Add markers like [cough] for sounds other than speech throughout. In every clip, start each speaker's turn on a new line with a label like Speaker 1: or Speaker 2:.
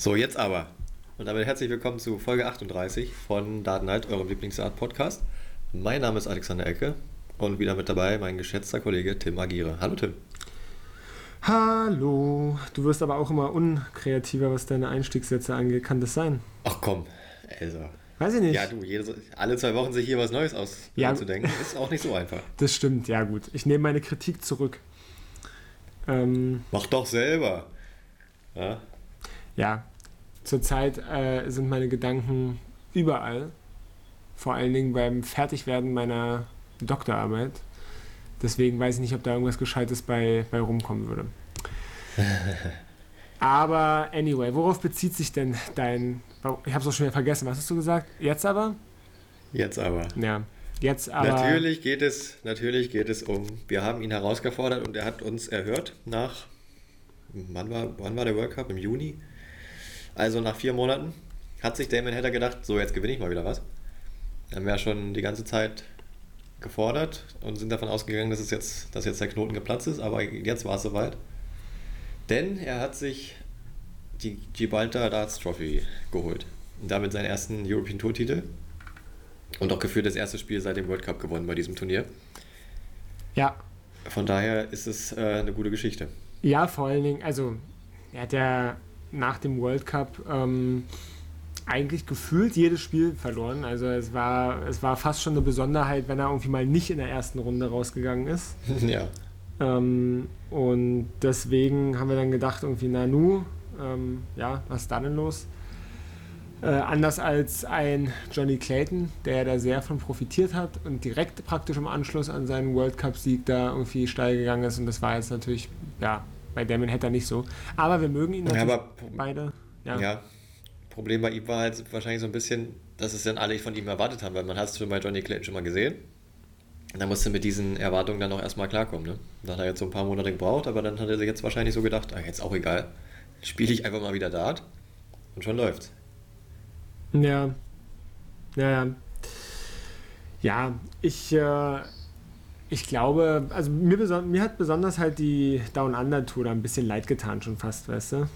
Speaker 1: So, jetzt aber. Und damit herzlich willkommen zu Folge 38 von Datenheit, eurem Lieblingsart-Podcast. Mein Name ist Alexander Ecke und wieder mit dabei mein geschätzter Kollege Tim Agiere. Hallo Tim.
Speaker 2: Hallo. Du wirst aber auch immer unkreativer, was deine Einstiegssätze angeht. Kann das sein?
Speaker 1: Ach komm, also.
Speaker 2: Weiß ich nicht.
Speaker 1: Ja, du, jede, alle zwei Wochen sich hier was Neues auszudenken, ja. ist auch nicht so einfach. [laughs]
Speaker 2: Das stimmt, ja gut. Ich nehme meine Kritik zurück.
Speaker 1: Ähm, Mach doch selber.
Speaker 2: Ja, ja zurzeit äh, sind meine Gedanken überall. Vor allen Dingen beim Fertigwerden meiner Doktorarbeit. Deswegen weiß ich nicht, ob da irgendwas Gescheites bei, bei rumkommen würde. [laughs] aber anyway, worauf bezieht sich denn dein. Ich habe es auch schon wieder vergessen. Was hast du gesagt? Jetzt aber?
Speaker 1: Jetzt aber.
Speaker 2: Ja. Jetzt aber.
Speaker 1: Natürlich geht es, natürlich geht es um. Wir haben ihn herausgefordert und er hat uns erhört nach. Wann war, wann war der World Cup? Im Juni? Also nach vier Monaten hat sich Damon Hatter gedacht, so jetzt gewinne ich mal wieder was. Haben wir ja schon die ganze Zeit gefordert und sind davon ausgegangen, dass, es jetzt, dass jetzt der Knoten geplatzt ist, aber jetzt war es soweit. Denn er hat sich die Gibraltar Darts Trophy geholt und damit seinen ersten European Tour Titel und auch geführt das erste Spiel seit dem World Cup gewonnen bei diesem Turnier.
Speaker 2: Ja.
Speaker 1: Von daher ist es äh, eine gute Geschichte.
Speaker 2: Ja, vor allen Dingen, also er hat ja nach dem World Cup ähm, eigentlich gefühlt jedes Spiel verloren. Also es war, es war fast schon eine Besonderheit, wenn er irgendwie mal nicht in der ersten Runde rausgegangen ist. [laughs]
Speaker 1: Ja.
Speaker 2: Ähm, und deswegen haben wir dann gedacht, irgendwie, Nanu, ähm, ja, was ist da denn los? Äh, anders als ein Johnny Clayton, der da sehr von profitiert hat und direkt praktisch im Anschluss an seinen World Cup-Sieg da irgendwie steil gegangen ist. Und das war jetzt natürlich, ja, bei Damon Hatter nicht so. Aber wir mögen ihn natürlich ja, beide.
Speaker 1: Ja. ja. Problem bei ihm war halt wahrscheinlich so ein bisschen, dass es dann alle von ihm erwartet haben, weil man hat es schon bei Johnny Clayton schon mal gesehen. Und dann musste mit diesen Erwartungen dann auch erstmal klarkommen. Ne? Da hat er jetzt so ein paar Monate gebraucht, aber dann hat er sich jetzt wahrscheinlich so gedacht, ach, jetzt auch egal, spiele ich einfach mal wieder Dart und schon läuft's.
Speaker 2: Ja. Ja, ja. Ja, ich, äh, ich glaube, also mir, mir hat besonders halt die Down Under Tour da ein bisschen leid getan, schon fast, weißt du?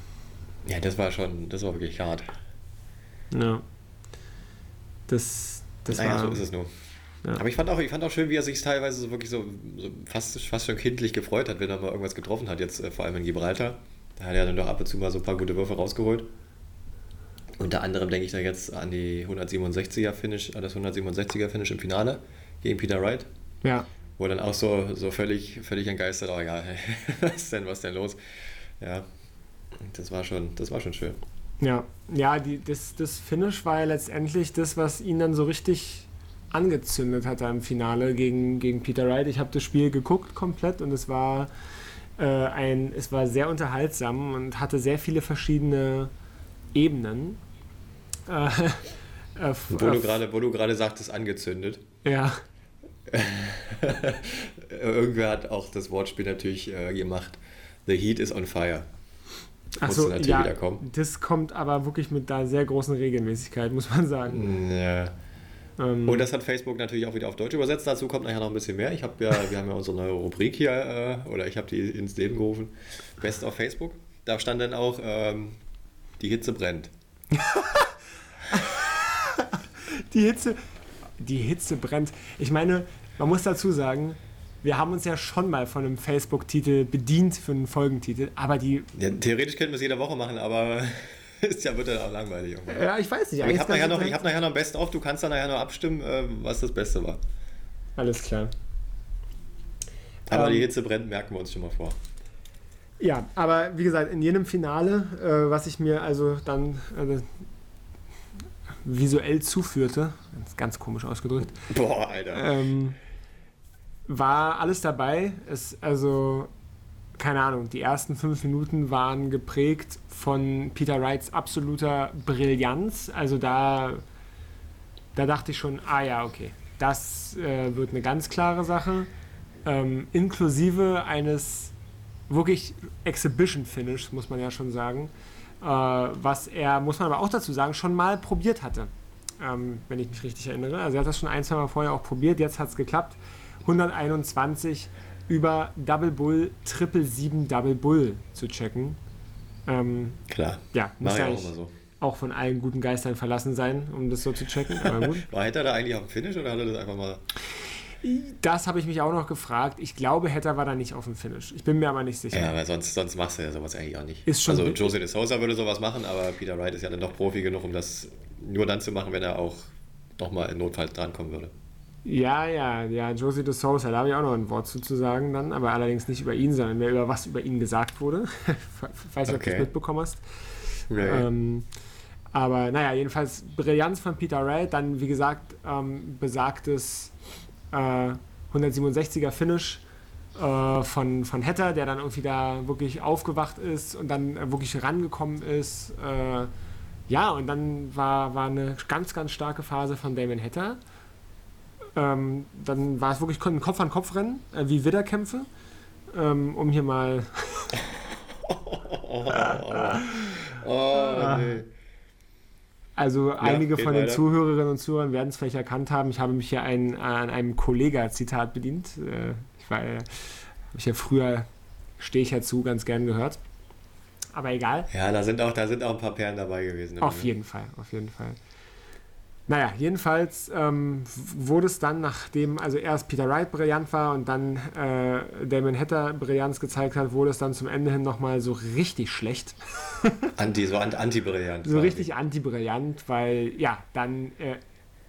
Speaker 1: Ja, das war schon, das war wirklich hart.
Speaker 2: Ja. Das, das
Speaker 1: naja, war. so ist es nur. Ja. Aber ich fand, auch, ich fand auch schön, wie er sich teilweise so wirklich so, so, fast, fast schon kindlich gefreut hat, wenn er mal irgendwas getroffen hat, jetzt äh, vor allem in Gibraltar. Da hat er dann doch ab und zu mal so ein paar gute Würfe rausgeholt. Unter anderem denke ich da jetzt an die 167er Finish, an das 167er Finish im Finale gegen Peter Wright.
Speaker 2: Ja.
Speaker 1: Wo dann auch so, so völlig, völlig entgeistert, oh ja, [laughs] was denn, was denn los? Ja. Das war schon, das war schon schön.
Speaker 2: Ja, ja, die, das, das Finish war ja letztendlich das, was ihn dann so richtig angezündet hat im Finale gegen, gegen Peter Wright. Ich habe das Spiel geguckt komplett und es war äh, ein, es war sehr unterhaltsam und hatte sehr viele verschiedene Ebenen.
Speaker 1: Äh, [laughs] äh, wo, du grade, wo du gerade sagtest, angezündet.
Speaker 2: Ja. [laughs]
Speaker 1: Irgendwer hat auch das Wortspiel natürlich äh, gemacht. The heat is on fire.
Speaker 2: Achso, ja, das kommt aber wirklich mit da sehr großen Regelmäßigkeit, muss man sagen.
Speaker 1: Ja. Ähm, und das hat Facebook natürlich auch wieder auf Deutsch übersetzt. Dazu kommt nachher noch ein bisschen mehr. Ich habe ja, wir haben ja unsere neue Rubrik hier, äh, oder ich habe die ins Leben gerufen. Best auf Facebook. Da stand dann auch, ähm, die Hitze brennt. [laughs]
Speaker 2: die Hitze, die Hitze brennt. Ich meine, man muss dazu sagen, wir haben uns ja schon mal von einem Facebook-Titel bedient für einen Folgentitel, aber die.
Speaker 1: Ja, theoretisch könnten wir es jede Woche machen, aber [laughs] ist ja wird dann auch langweilig.
Speaker 2: Irgendwie. Ja, ich weiß nicht.
Speaker 1: ich habe nachher, noch, hab nachher noch ein Best auf, du kannst dann nachher noch abstimmen, äh, was das Beste war.
Speaker 2: Alles klar.
Speaker 1: Aber ähm, die Hitze brennt, merken wir uns schon mal vor.
Speaker 2: Ja, aber wie gesagt, in jedem Finale, äh, was ich mir also dann äh, visuell zuführte, ganz komisch ausgedrückt.
Speaker 1: Boah, Alter.
Speaker 2: Ähm, war alles dabei. Es, also, keine Ahnung, die ersten fünf Minuten waren geprägt von Peter Wrights absoluter Brillanz. Also da, da dachte ich schon, ah ja, okay, das äh, wird eine ganz klare Sache. Ähm, inklusive eines wirklich Exhibition-Finish, muss man ja schon sagen. Äh, was er, muss man aber auch dazu sagen, schon mal probiert hatte. Ähm, wenn ich mich richtig erinnere. Also er hat das schon ein, zwei Mal vorher auch probiert, jetzt hat es geklappt. 121 über Double Bull, Triple 7 Double Bull zu checken. Ähm,
Speaker 1: Klar.
Speaker 2: ja, muss ja
Speaker 1: auch so.
Speaker 2: auch von allen guten Geistern verlassen sein, um das so zu checken. Aber gut. [laughs]
Speaker 1: War Hetter da eigentlich auf dem Finish oder hat er das einfach mal.
Speaker 2: Das habe ich mich auch noch gefragt. Ich glaube, Hetter war da nicht auf dem Finish. Ich bin mir aber nicht sicher.
Speaker 1: Ja, weil sonst, sonst machst du ja sowas eigentlich auch nicht.
Speaker 2: Ist schon-
Speaker 1: also Jose de Sousa würde sowas machen, aber Peter Wright ist ja dann doch Profi genug, um das nur dann zu machen, wenn er auch nochmal in Notfall drankommen würde.
Speaker 2: Ja, ja, ja, Josie de Sousa, da habe ich auch noch ein Wort zu, zu sagen dann, aber allerdings nicht über ihn, sondern mehr über was über ihn gesagt wurde. [laughs] Nicht, ob du
Speaker 1: Okay.
Speaker 2: das mitbekommen hast.
Speaker 1: Nee.
Speaker 2: Ähm, aber naja, jedenfalls Brillanz von Peter Wright, dann wie gesagt ähm, besagtes äh, 167er Finish äh, von, von Hatter, der dann irgendwie da wirklich aufgewacht ist und dann äh, wirklich rangekommen ist. Äh, ja, und dann war, war eine ganz, ganz starke Phase von Damon Hatter. Ähm, dann war es wirklich ein Kopf-an-Kopf-Rennen, äh, wie Widderkämpfe. Ähm, um hier mal [laughs] [laughs]
Speaker 1: oh, nee.
Speaker 2: Also einige
Speaker 1: geht
Speaker 2: von den
Speaker 1: weiter.
Speaker 2: Zuhörerinnen und Zuhörern werden es vielleicht erkannt haben. Ich habe mich hier ein, an einem Kollega-Zitat bedient. Äh, Ich war, äh, habe ich ja früher, stehe ich ja zu, ganz gern gehört. Aber egal.
Speaker 1: Ja, da sind, auch, da sind auch ein paar Perlen dabei gewesen.
Speaker 2: Auf jeden Fall, auf jeden Fall. Naja, jedenfalls ähm, wurde es dann, nachdem also erst Peter Wright brillant war und dann äh, Damon Hatter Brillanz gezeigt hat, wurde es dann zum Ende hin nochmal so richtig schlecht. [laughs]
Speaker 1: Anti, so an- anti-brillant.
Speaker 2: So richtig anti-brillant, weil ja, dann äh,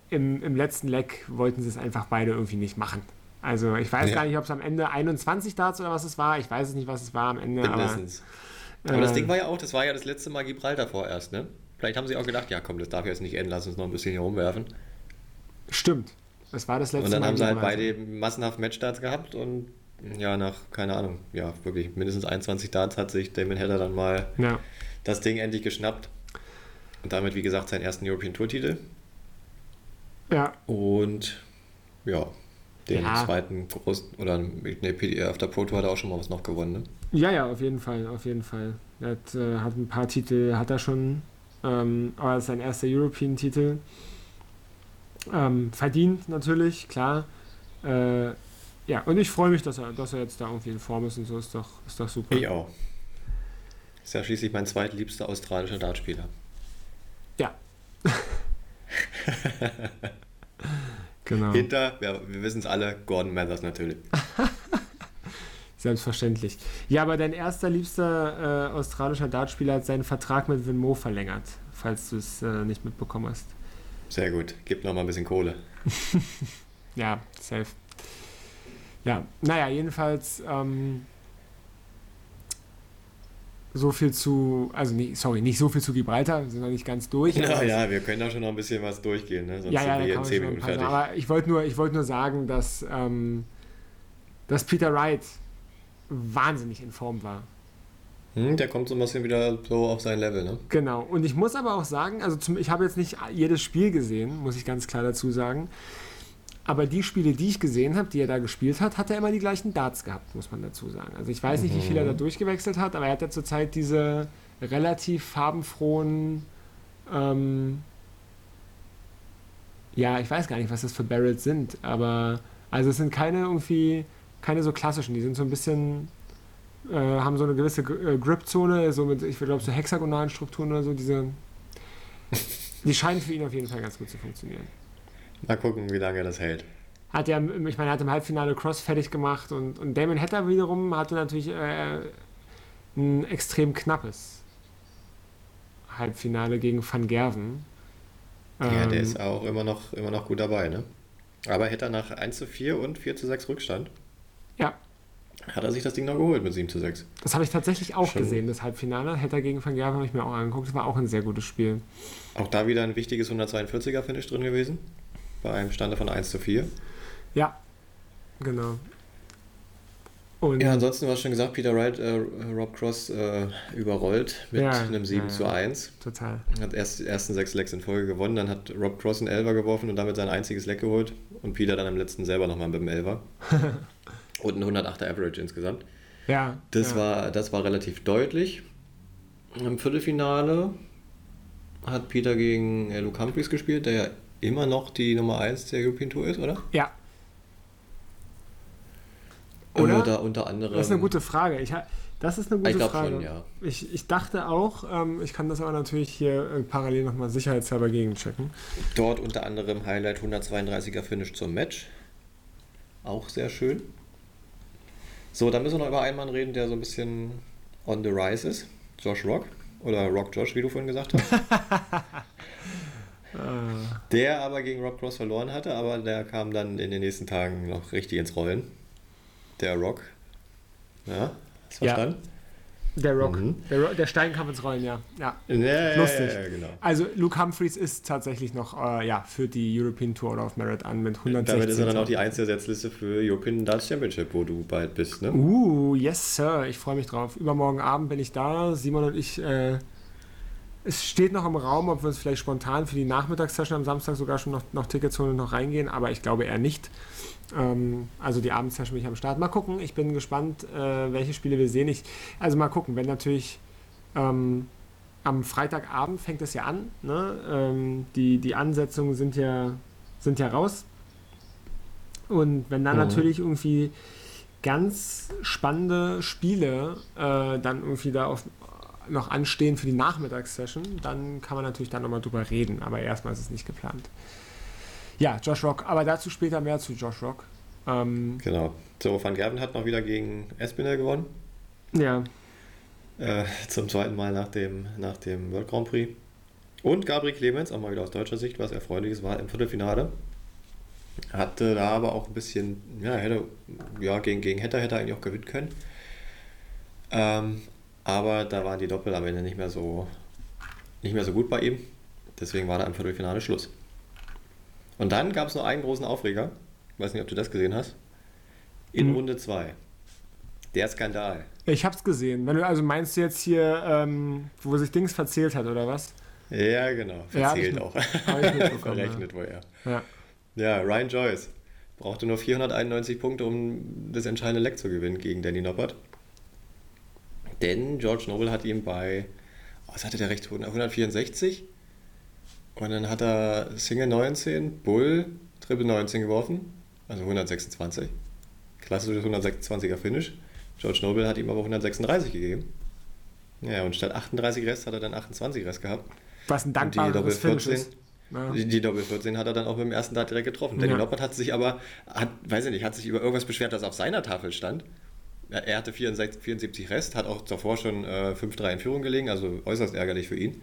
Speaker 2: im, im letzten Leck wollten sie es einfach beide irgendwie nicht machen. Also ich weiß
Speaker 1: Ja.
Speaker 2: gar nicht, ob es am Ende 21 Darts oder was es war. Ich weiß es nicht, was es war am Ende.
Speaker 1: Mindestens.
Speaker 2: Aber,
Speaker 1: Aber das
Speaker 2: äh,
Speaker 1: Ding war ja auch, das war ja das letzte Mal Gibraltar vorerst, ne? Vielleicht haben sie auch gedacht, ja komm, das darf jetzt nicht enden, lass uns noch ein bisschen hier rumwerfen.
Speaker 2: Stimmt. Es war das letzte
Speaker 1: Und dann
Speaker 2: Mal.
Speaker 1: haben sie halt beide massenhaft Matchstarts gehabt und ja, nach, keine Ahnung, ja, wirklich mindestens 21 Darts hat sich Damon Hatter dann mal
Speaker 2: Ja.
Speaker 1: das Ding endlich geschnappt. Und damit, wie gesagt, seinen ersten European Tour-Titel.
Speaker 2: ja,
Speaker 1: Und ja, den
Speaker 2: Ja.
Speaker 1: zweiten großen, oder ne, PDR auf der Pro Tour hat er auch schon mal was noch gewonnen, ne?
Speaker 2: ja, ja, auf jeden Fall, auf jeden Fall. Er hat, äh, hat ein paar Titel, hat er schon, ähm, aber es ist sein erster European-Titel. Ähm, verdient natürlich, klar. Äh, ja, und ich freue mich, dass er, dass er jetzt da irgendwie in Form ist und so, ist doch, ist doch super.
Speaker 1: Ich auch. Ist ja schließlich mein zweitliebster australischer Dartspieler.
Speaker 2: Ja. [laughs] genau.
Speaker 1: Hinter, ja, wir wissen es alle, Gordon Mathers natürlich.
Speaker 2: Selbstverständlich. Ja, aber dein erster liebster äh, australischer Dartspieler hat seinen Vertrag mit Venmo verlängert, falls du es äh, nicht mitbekommen hast.
Speaker 1: Sehr gut. Gib noch mal ein bisschen Kohle. [laughs]
Speaker 2: Ja, safe. Ja, naja, jedenfalls ähm, so viel zu, also nicht, sorry, nicht so viel zu Gibraltar, wir sind noch nicht ganz durch. [laughs]
Speaker 1: Ja, ja, wir können da schon noch ein bisschen was durchgehen, ne? sonst
Speaker 2: ja, ja,
Speaker 1: sind wir
Speaker 2: kann
Speaker 1: in
Speaker 2: man
Speaker 1: 10
Speaker 2: schon ein
Speaker 1: Minuten fertig.
Speaker 2: Aber ich wollte nur, ich wollte nur sagen, dass, ähm, dass Peter Wright wahnsinnig in Form war.
Speaker 1: Hm, der kommt so ein bisschen wieder so auf sein Level, ne?
Speaker 2: Genau. Und ich muss aber auch sagen, also zum, ich habe jetzt nicht jedes Spiel gesehen, muss ich ganz klar dazu sagen. Aber die Spiele, die ich gesehen habe, die er da gespielt hat, hat er immer die gleichen Darts gehabt, muss man dazu sagen. Also ich weiß nicht, wie viel er da durchgewechselt hat, aber er hat ja zurzeit diese relativ farbenfrohen, ähm, ja, ich weiß gar nicht, was das für Barrels sind, aber also es sind keine irgendwie, keine so klassischen, die sind so ein bisschen, äh, haben so eine gewisse äh, Grip-Zone, so mit, ich glaube, so hexagonalen Strukturen oder so, diese, die scheinen für ihn auf jeden Fall ganz gut zu funktionieren.
Speaker 1: Mal gucken, wie lange das hält.
Speaker 2: Hat ja, ich meine, er hat im Halbfinale Cross fertig gemacht und, und Damon Hatter wiederum hatte natürlich äh, ein extrem knappes Halbfinale gegen Van Gerven.
Speaker 1: Ja, der
Speaker 2: Ähm,
Speaker 1: ist auch immer noch, immer noch gut dabei, ne? Aber hätte er nach 1 zu 4 und 4 zu 6 Rückstand,
Speaker 2: Ja,
Speaker 1: hat er sich das Ding noch geholt mit 7 zu 6.
Speaker 2: das habe ich tatsächlich auch
Speaker 1: Schon.
Speaker 2: gesehen, das Halbfinale. Hatter gegen Van Gerven habe ich mir auch angeguckt. Das war auch ein sehr gutes Spiel.
Speaker 1: Auch da wieder ein wichtiges 142er Finish drin gewesen. Bei einem Stande von 1 zu 4.
Speaker 2: Ja, genau. Und
Speaker 1: Ja, ansonsten, hast schon gesagt, Peter Wright, äh, Rob Cross äh, überrollt mit
Speaker 2: Ja,
Speaker 1: einem 7
Speaker 2: ja,
Speaker 1: zu
Speaker 2: ja.
Speaker 1: 1.
Speaker 2: total.
Speaker 1: Hat erst die ersten sechs Lecks in Folge gewonnen, dann hat Rob Cross einen Elfer geworfen und damit sein einziges Leck geholt. Und Peter dann am letzten selber nochmal mit dem Elfer. [laughs] und ein 108er Average insgesamt.
Speaker 2: Ja,
Speaker 1: Das,
Speaker 2: ja.
Speaker 1: war, das war relativ deutlich. Im Viertelfinale hat Peter gegen äh, Luke Humphries gespielt, der ja immer noch die Nummer 1 der European Tour ist, oder?
Speaker 2: Ja. Oder?
Speaker 1: Äh, da unter anderem.
Speaker 2: Das ist eine gute Frage. Ich, Das ist eine gute
Speaker 1: Ich glaube
Speaker 2: Frage.
Speaker 1: schon, ja.
Speaker 2: Ich, ich dachte auch, ähm, ich kann das aber natürlich hier äh, parallel nochmal sicherheitshalber gegenchecken.
Speaker 1: Dort unter anderem Highlight 132er Finish zum Match. Auch sehr schön. So, dann müssen wir noch über einen Mann reden, der so ein bisschen on the rise ist. Josh Rock. Oder Rock Josh, wie du vorhin gesagt hast. [laughs] der aber gegen Rob Cross verloren hatte, aber der kam dann in den nächsten Tagen noch richtig ins Rollen. Der Rock. Ja, hast du
Speaker 2: Ja. Der Rock.
Speaker 1: Mhm.
Speaker 2: Der, Ro der Stein kam ins Rollen, ja. ja.
Speaker 1: Ja,
Speaker 2: Lustig.
Speaker 1: Ja, genau.
Speaker 2: Also Luke Humphreys ist tatsächlich noch äh, ja, für die European Tour of Merit an mit 160.
Speaker 1: Damit ist er dann auch die Einzelsetzliste für European Darts Championship, wo du bald bist, ne?
Speaker 2: Uh, yes, Sir. Ich freue mich drauf. Übermorgen Abend bin ich da. Simon und ich. Äh, es steht noch im Raum, ob wir uns vielleicht spontan für die Nachmittagssession am Samstag sogar schon noch, noch Tickets holen und noch reingehen, aber ich glaube eher nicht. Ähm, also die Abendsession bin ich am Start. Mal gucken. Ich bin gespannt, äh, welche Spiele wir sehen. Ich, also mal gucken, wenn natürlich. Ähm, am Freitagabend fängt es ja an. Ne? Ähm, die, die Ansetzungen sind ja, sind ja raus. Und wenn dann
Speaker 1: Mhm.
Speaker 2: natürlich irgendwie ganz spannende Spiele äh, dann irgendwie da auf, noch anstehen für die Nachmittagssession, dann kann man natürlich dann nochmal drüber reden. Aber erstmal ist es nicht geplant. Ja, Josh Rock. Aber dazu später mehr zu Josh Rock. Ähm,
Speaker 1: Genau. So, Van Gerven hat noch wieder gegen Espinel gewonnen.
Speaker 2: ja,
Speaker 1: Äh, zum zweiten Mal nach dem, nach dem World Grand Prix. Und Gabriel Clemens, auch mal wieder aus deutscher Sicht, was erfreuliches war im Viertelfinale. Hatte da aber auch ein bisschen, ja, hätte, ja, gegen, gegen Hetter hätte er eigentlich auch gewinnen können. Ähm, aber da waren die Doppel am Ende nicht mehr so, nicht mehr so gut bei ihm. Deswegen war da im Viertelfinale Schluss. Und dann gab es noch einen großen Aufreger. Ich weiß nicht, ob du das gesehen hast. In
Speaker 2: Mhm.
Speaker 1: Runde 2. Der Skandal.
Speaker 2: ich hab's gesehen. Wenn du, also meinst du jetzt hier, ähm, wo sich Dings verzählt hat, oder was?
Speaker 1: Ja, genau.
Speaker 2: Ja, hab ich
Speaker 1: Verzählt
Speaker 2: mit-
Speaker 1: auch.
Speaker 2: hab ich mitbekommen, [laughs]
Speaker 1: Verrechnet wohl, ja.
Speaker 2: Ja.
Speaker 1: Ja, Ryan Joyce brauchte nur 491 Punkte, um das entscheidende Leck zu gewinnen gegen Danny Noppert. Denn George Noble hat ihm bei, was hatte der recht, 164? Und dann hat er Single 19, Bull, Triple 19 geworfen, also 126. Klassisches 126er Finish. George Noble hat ihm aber 136 gegeben. Ja, und statt 38 Rest hat er dann 28 Rest gehabt.
Speaker 2: Was ein
Speaker 1: Und die Doppel
Speaker 2: dankbares Finish
Speaker 1: 14,
Speaker 2: ist. Ja.
Speaker 1: die, die Doppel 14 hat er dann auch mit dem ersten Dart direkt getroffen. Danny
Speaker 2: Ja.
Speaker 1: Noppert hat sich aber, hat, weiß ich nicht, hat sich über irgendwas beschwert, das auf seiner Tafel stand. Er hatte 64, 74 Rest, hat auch davor schon äh, 5-3 in Führung gelegen, also äußerst ärgerlich für ihn,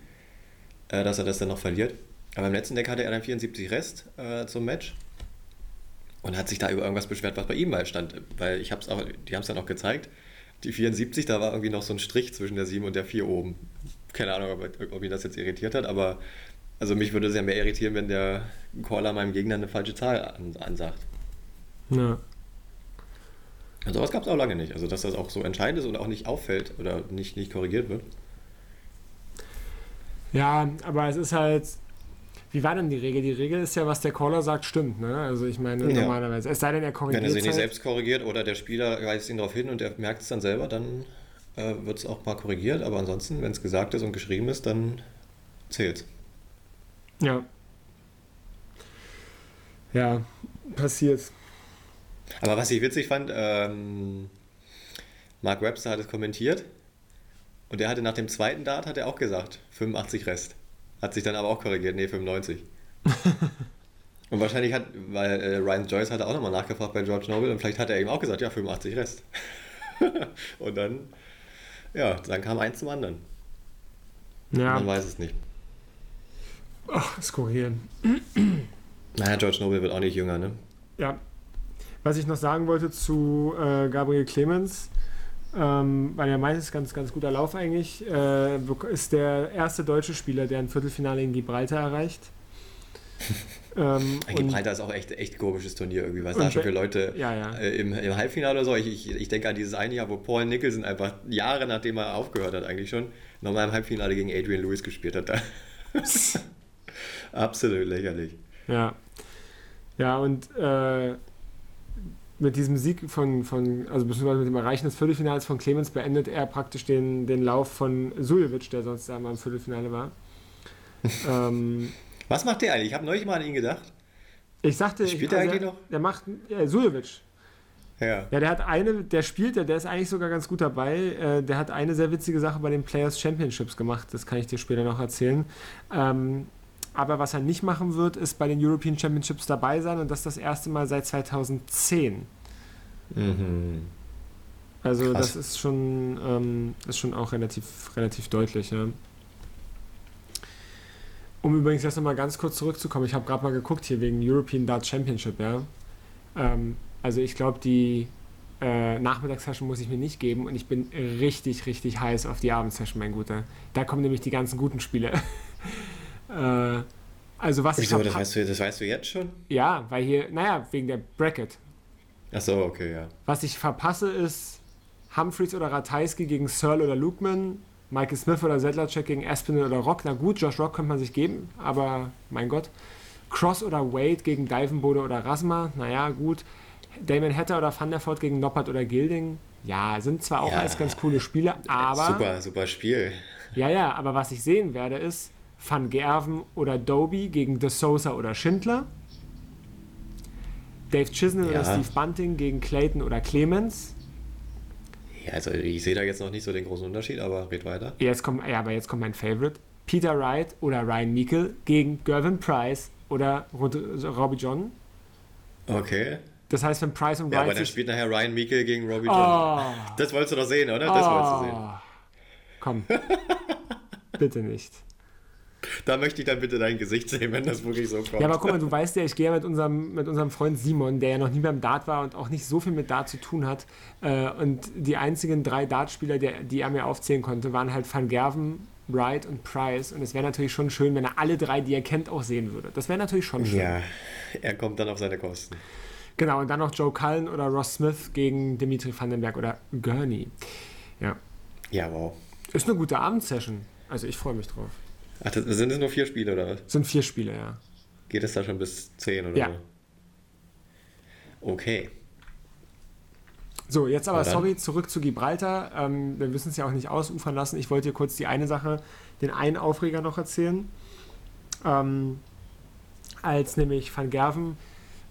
Speaker 1: äh, dass er das dann noch verliert. Aber im letzten Deck hatte er dann 74 Rest äh, zum Match und hat sich da über irgendwas beschwert, was bei ihm mal stand. Weil ich hab's auch, die haben es dann auch gezeigt. Die 74, da war irgendwie noch so ein Strich zwischen der 7 und der 4 oben. Keine Ahnung, ob, ob ihn das jetzt irritiert hat, aber also mich würde es ja mehr irritieren, wenn der Caller meinem Gegner eine falsche Zahl an, ansagt.
Speaker 2: Ja.
Speaker 1: Und sowas gab es auch lange nicht. Also, dass das auch so entscheidend ist und auch nicht auffällt oder nicht, nicht korrigiert wird.
Speaker 2: Ja, aber es ist halt. Wie war denn die Regel? Die Regel ist ja, was der Caller sagt, stimmt. Ne? Also ich meine,
Speaker 1: Ja.
Speaker 2: normalerweise. Es sei denn, er korrigiert
Speaker 1: Wenn er sich nicht
Speaker 2: halt.
Speaker 1: selbst korrigiert oder der Spieler weist ihn darauf hin und er merkt es dann selber, dann äh, wird es auch mal korrigiert. Aber ansonsten, wenn es gesagt ist und geschrieben ist, dann zählt
Speaker 2: Ja. Ja, passiert.
Speaker 1: Aber was ich witzig fand, ähm, Mark Webster hat es kommentiert und er hatte nach dem zweiten Dart hat er auch gesagt 85 Rest. Hat sich dann aber auch korrigiert, nee 95. [laughs] und wahrscheinlich hat, weil äh, Ryan Joyce hatte auch nochmal nachgefragt bei George Noble und vielleicht hat er ihm auch gesagt, ja 85 Rest. [laughs] und dann, ja, dann kam eins zum anderen.
Speaker 2: Ja,
Speaker 1: Man weiß es nicht.
Speaker 2: Ach, skurril. [clears throat]
Speaker 1: Naja, George Noble wird auch nicht jünger, ne?
Speaker 2: Ja. Was ich noch sagen wollte zu äh, Gabriel Clemens, ähm, weil er meint, es ist ganz, ganz guter Lauf eigentlich, äh, ist der erste deutsche Spieler, der ein Viertelfinale in Gibraltar erreicht. [laughs] ähm,
Speaker 1: Gibraltar ist auch echt echt komisches Turnier irgendwie, was da schon für Leute
Speaker 2: Ja, ja.
Speaker 1: äh, im, im Halbfinale oder so. Ich, ich, ich denke an dieses eine Jahr, wo Paul Nicholson einfach Jahre nachdem er aufgehört hat, eigentlich schon, nochmal im Halbfinale gegen Adrian Lewis gespielt hat. [laughs] [laughs] Absolut lächerlich.
Speaker 2: Ja. Ja, und äh, mit diesem Sieg von, von, also beziehungsweise mit dem Erreichen des Viertelfinals von Clemens beendet er praktisch den, den Lauf von Suljevic, der sonst da mal im Viertelfinale war. [laughs] ähm,
Speaker 1: Was macht der eigentlich? Ich habe neulich mal an ihn gedacht.
Speaker 2: ich sagte,
Speaker 1: Spielt
Speaker 2: ich,
Speaker 1: er eigentlich noch?
Speaker 2: Der macht, äh, Suljevic.
Speaker 1: Ja.
Speaker 2: Ja, der hat eine, der spielt, der, der ist eigentlich sogar ganz gut dabei. Äh, der hat eine sehr witzige Sache bei den Players Championships gemacht, das kann ich dir später noch erzählen. Ähm, aber was er nicht machen wird, ist bei den European Championships dabei sein und das das erste Mal seit 2010.
Speaker 1: Mhm.
Speaker 2: Also
Speaker 1: Krass.
Speaker 2: das ist schon, ähm, ist schon auch relativ, relativ deutlich, ja. Um übrigens jetzt nochmal ganz kurz zurückzukommen, ich habe gerade mal geguckt hier wegen European Dart Championship, ja. Ähm, also ich glaube, die äh, Nachmittagssession muss ich mir nicht geben und ich bin richtig, richtig heiß auf die Abendsession, mein Guter. Da kommen nämlich die ganzen guten Spiele. [laughs] äh, also was ich
Speaker 1: Wieso, das weißt, du, das weißt du jetzt schon?
Speaker 2: Ja, weil hier, naja, wegen der Bracket.
Speaker 1: Achso, okay, ja.
Speaker 2: Was ich verpasse ist Humphreys oder Ratajski gegen Searle oder Lukeman, Michael Smith oder Sedlacek gegen Aspinall oder Rock. Na gut, Josh Rock könnte man sich geben, aber mein Gott. Cross oder Wade gegen Divenbode oder Rasma, naja, gut. Damon Hatter oder Van der Voort gegen Noppert oder Gilding, ja, sind zwar auch
Speaker 1: Ja.
Speaker 2: alles ganz coole Spiele, aber.
Speaker 1: super, super Spiel.
Speaker 2: Ja, ja, aber was ich sehen werde ist Van Gerven oder Doby gegen De Sousa oder Schindler. Dave Chisnell oder
Speaker 1: Ja.
Speaker 2: Steve Bunting gegen Clayton oder Clemens.
Speaker 1: Ja, also ich sehe da jetzt noch nicht so den großen Unterschied, aber red weiter.
Speaker 2: Jetzt kommt, ja, aber jetzt kommt mein Favorite. Peter Wright oder Ryan Meikle gegen Gervin Price oder Robbie John.
Speaker 1: Okay.
Speaker 2: Das heißt, wenn Price und
Speaker 1: Ja, aber
Speaker 2: Wright
Speaker 1: dann spielt nachher Ryan Meikle gegen Robbie John.
Speaker 2: Oh,
Speaker 1: Das wolltest du doch sehen, oder? Das wolltest du sehen.
Speaker 2: oh. Komm. [laughs] Bitte nicht.
Speaker 1: Da möchte ich dann bitte dein Gesicht sehen, wenn das wirklich so kommt.
Speaker 2: Ja, aber guck mal, du weißt ja, ich gehe ja mit unserem, mit unserem Freund Simon, der ja noch nie beim Dart war und auch nicht so viel mit Dart zu tun hat. Äh, und die einzigen drei Dartspieler, der, die er mir aufzählen konnte, waren halt Van Gerven, Wright und Price. Und es wäre natürlich schon schön, wenn er alle drei, die er kennt, auch sehen würde. Das wäre natürlich schon schön.
Speaker 1: ja, er kommt dann auf seine Kosten.
Speaker 2: Genau, und dann noch Joe Cullen oder Ross Smith gegen Dimitri Vandenberg oder Gurney. Ja.
Speaker 1: Ja, wow.
Speaker 2: Ist eine gute Abendsession. Also ich freue mich drauf.
Speaker 1: Ach, das, sind es nur vier Spiele, oder was?
Speaker 2: Sind vier Spiele, ja.
Speaker 1: Geht es da schon bis zehn, oder
Speaker 2: Ja.
Speaker 1: so? Okay.
Speaker 2: So, jetzt aber sorry, zurück zu Gibraltar. Ähm, wir müssen es ja auch nicht ausufern lassen. Ich wollte dir kurz die eine Sache, den einen Aufreger noch erzählen. Ähm, als nämlich Van Gerven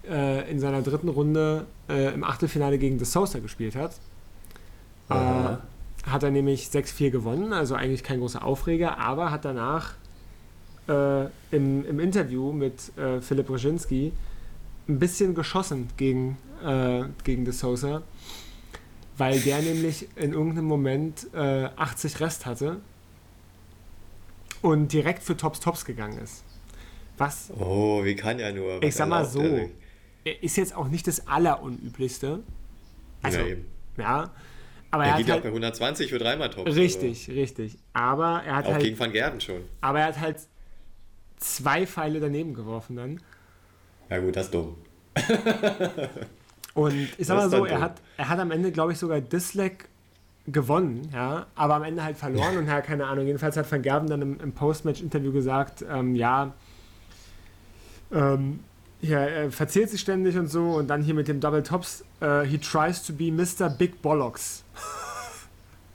Speaker 2: äh, in seiner dritten Runde äh, im Achtelfinale gegen De Sousa gespielt hat, äh, hat er nämlich 6-4 gewonnen, also eigentlich kein großer Aufreger, aber hat danach äh, im, im Interview mit äh, Philipp Brzezinski ein bisschen geschossen gegen, äh, gegen De Sousa, weil der [laughs] nämlich in irgendeinem Moment äh, 80 Rest hatte und direkt für Tops Tops gegangen ist. Was
Speaker 1: Oh, wie kann er nur?
Speaker 2: Ich sag mal so,
Speaker 1: er
Speaker 2: ist jetzt auch nicht das Allerunüblichste. Also,
Speaker 1: ja,
Speaker 2: ja,
Speaker 1: eben.
Speaker 2: aber
Speaker 1: Er
Speaker 2: er
Speaker 1: geht
Speaker 2: hat
Speaker 1: ja auch bei
Speaker 2: halt,
Speaker 1: 120 für dreimal Tops.
Speaker 2: richtig, richtig. Aber er hat
Speaker 1: Also auch
Speaker 2: halt,
Speaker 1: gegen Van Gerven schon.
Speaker 2: aber er hat halt zwei Pfeile daneben geworfen dann.
Speaker 1: Ja gut, das ist dumm.
Speaker 2: Und ich sag mal so, er hat, er hat am Ende, glaube ich, sogar Dislek gewonnen, ja, aber am Ende halt verloren [laughs] und ja, keine Ahnung. Jedenfalls hat Van Gerven dann im, im Postmatch-Interview gesagt, ähm, ja, ähm, ja, er verzählt sich ständig und so und dann hier mit dem Double Tops, äh, he tries to be Mr. Big Bollocks.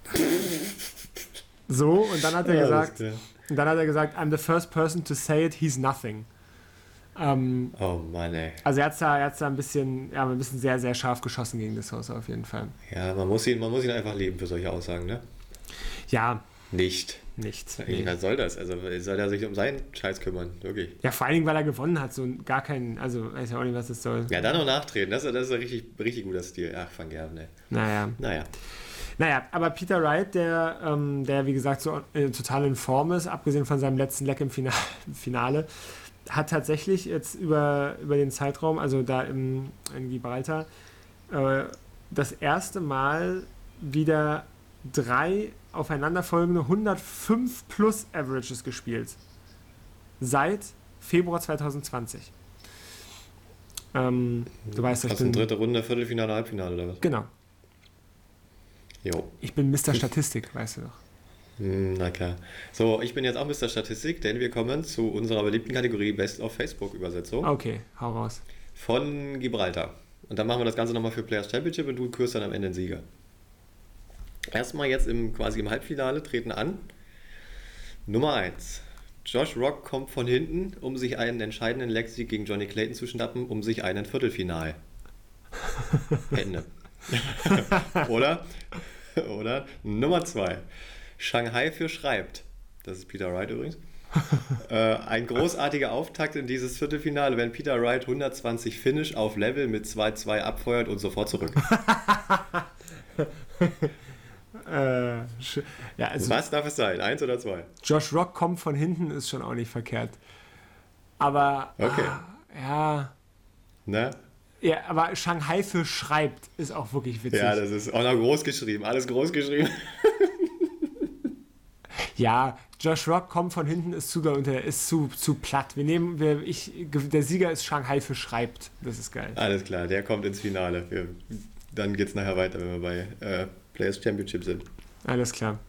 Speaker 2: [laughs] so, und dann hat er
Speaker 1: Ja,
Speaker 2: gesagt, und dann hat er gesagt, I'm the first person to say it, he's nothing. Ähm.
Speaker 1: Oh Mann, ey.
Speaker 2: also er hat da, er hat's da ein bisschen, ja, ein bisschen sehr, sehr scharf geschossen gegen das Haus auf jeden Fall.
Speaker 1: Ja, man muss, ihn, man muss ihn einfach lieben für solche Aussagen, ne?
Speaker 2: Ja,
Speaker 1: Nicht.
Speaker 2: nichts.
Speaker 1: Nee. Was soll das? Also soll er sich um seinen Scheiß kümmern, wirklich.
Speaker 2: Ja, vor allen Dingen, weil er gewonnen hat, so gar keinen, also weiß ja auch nicht, was das soll.
Speaker 1: Ja, dann noch nachtreten, das, das ist ein richtig, richtig guter Stil. Ach, Van Gerven, ey.
Speaker 2: Naja.
Speaker 1: Naja.
Speaker 2: Naja, aber Peter Wright, der, ähm, der wie gesagt so äh, total in Form ist, abgesehen von seinem letzten Leck im Finale, [laughs] Finale hat tatsächlich jetzt über, über den Zeitraum, also da im, in Gibraltar, äh, das erste Mal wieder drei aufeinanderfolgende 105 plus Averages gespielt. Seit Februar 2020. Ähm, du weißt,
Speaker 1: du
Speaker 2: bin,
Speaker 1: dritte Runde, Viertelfinale, Halbfinale oder was?
Speaker 2: genau,
Speaker 1: Jo.
Speaker 2: ich bin Mr. Statistik, weißt du doch.
Speaker 1: Hm, Na klar. So, ich bin jetzt auch Mr. Statistik, denn wir kommen zu unserer beliebten Kategorie Best of Facebook Übersetzung
Speaker 2: Okay, hau raus.
Speaker 1: von Gibraltar. Und dann machen wir das Ganze nochmal für Players Championship und du kürst dann am Ende den Sieger. Erstmal jetzt im, quasi im Halbfinale treten an. Nummer 1. Josh Rock kommt von hinten, um sich einen entscheidenden Leg-Sieg gegen Johnny Clayton zu schnappen, um sich einen Viertelfinal. [laughs] Ende. [laughs] oder, oder Nummer zwei. Shanghai für schreibt. Das ist Peter Wright übrigens. [laughs] äh, ein großartiger Auftakt in dieses Viertelfinale, wenn Peter Wright 120 Finish auf Level mit 2-2 abfeuert und sofort zurück. [laughs]
Speaker 2: Äh, ja, also
Speaker 1: Was darf es sein? Eins oder zwei?
Speaker 2: Josh Rock kommt von hinten, ist schon auch nicht verkehrt. Aber
Speaker 1: Okay.
Speaker 2: ah, ja,
Speaker 1: Ne?
Speaker 2: Ja, aber Shanghai für schreibt ist auch wirklich witzig.
Speaker 1: Ja, das ist auch noch groß geschrieben. Alles groß geschrieben. [laughs]
Speaker 2: Ja, Josh Rock kommt von hinten, ist zu, ist zu, zu platt. Wir nehmen, wir, ich, der Sieger ist Shanghai für schreibt. Das ist geil.
Speaker 1: Alles klar, der kommt ins Finale. Wir, dann geht es nachher weiter, wenn wir bei äh, Players Championship sind.
Speaker 2: Alles klar.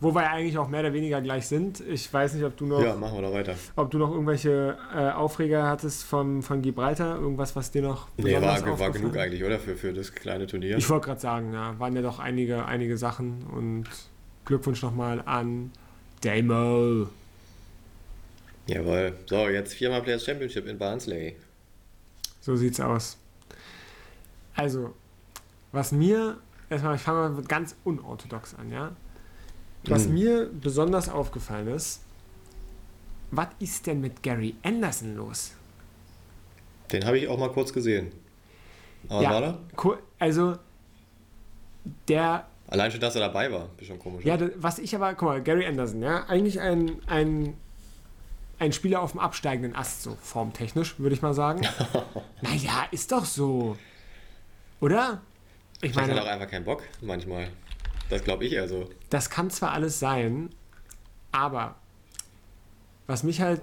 Speaker 2: Wo wir ja eigentlich auch mehr oder weniger gleich sind. Ich weiß nicht, ob du noch,
Speaker 1: Ja, machen wir doch weiter.
Speaker 2: ob du noch irgendwelche äh, Aufreger hattest vom, von Gibraltar. Irgendwas, was dir noch
Speaker 1: Nee, war, war genug eigentlich, oder? Für, für das kleine Turnier.
Speaker 2: Ich wollte gerade sagen, ja, waren ja doch einige, einige Sachen und Glückwunsch nochmal an Damo.
Speaker 1: Jawohl. So, jetzt viermal Players Championship in Barnsley.
Speaker 2: So sieht's aus. Also, was mir, erstmal, ich fange mal ganz unorthodox an, ja. Was
Speaker 1: Hm.
Speaker 2: mir besonders aufgefallen ist, was ist denn mit Gary Anderson los?
Speaker 1: Den habe ich auch mal kurz gesehen. Aber
Speaker 2: Ja.
Speaker 1: war?
Speaker 2: Ko- Also, der
Speaker 1: Allein schon, dass er dabei war. Ist schon komisch.
Speaker 2: Ja, das, was ich aber, guck mal, Gary Anderson, ja, eigentlich ein, ein, ein Spieler auf dem absteigenden Ast, so formtechnisch, würde ich mal sagen. [laughs] naja, ist doch so. Oder? Ich
Speaker 1: Vielleicht hat er
Speaker 2: meine,
Speaker 1: auch einfach keinen Bock, manchmal. Das glaube ich eher so.
Speaker 2: das kann zwar alles sein, aber was mich halt.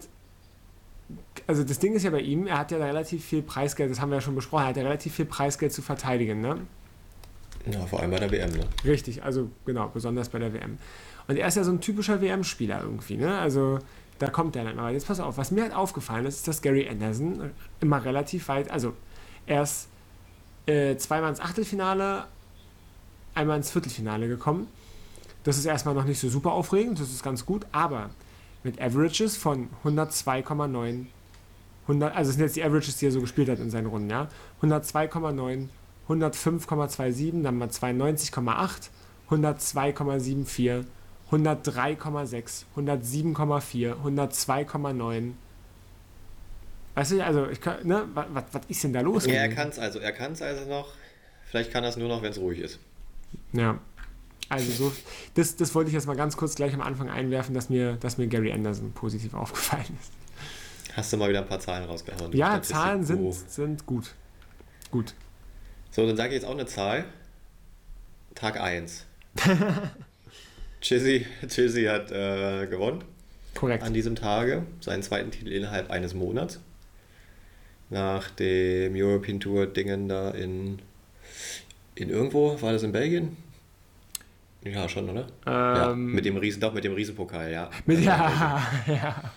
Speaker 2: Also das Ding ist ja bei ihm, er hat ja relativ viel Preisgeld, das haben wir ja schon besprochen, er hat ja relativ viel Preisgeld zu verteidigen, ne?
Speaker 1: Ja, vor allem bei der WM, ne?
Speaker 2: Richtig, also genau, besonders bei der WM. Und er ist ja so ein typischer WM-Spieler irgendwie, ne? Also da kommt er dann. Aber jetzt pass auf, was mir halt aufgefallen ist, ist, dass Gary Anderson immer relativ weit, also er ist äh, zweimal ins Achtelfinale, einmal ins Viertelfinale gekommen. Das ist erstmal noch nicht so super aufregend, das ist ganz gut, aber mit Averages von 102,9, 100, also das sind jetzt die Averages, die er so gespielt hat in seinen Runden, ja? 102,9, 105,27, dann mal 92,8, 102,74, 103,6, 107,4, 102,9. Weißt du, also, ich kann, ne, was, was ist denn da los?
Speaker 1: Ja, er kann es also. Er kann es also noch. Vielleicht kann er es nur noch, wenn es ruhig ist.
Speaker 2: Ja. Also so, das, das wollte ich jetzt mal ganz kurz gleich am Anfang einwerfen, dass mir, dass mir Gary Anderson positiv [laughs] aufgefallen ist.
Speaker 1: Hast du mal wieder ein paar Zahlen rausgehauen?
Speaker 2: Ja, Zahlen sind,
Speaker 1: Guru.
Speaker 2: sind gut. Gut.
Speaker 1: So, dann sage ich jetzt auch eine Zahl. Tag 1. [laughs] Chizzy, Chizzy hat äh, gewonnen
Speaker 2: Korrekt.
Speaker 1: an diesem Tage. Seinen zweiten Titel innerhalb eines Monats. Nach dem European Tour Dingen da in, in irgendwo, war das in Belgien? Ja, schon, oder? ja,
Speaker 2: Ähm,
Speaker 1: mit dem Riesen, doch, mit dem Riesenpokal, ja. [laughs]
Speaker 2: mit, [laughs] ja, ja.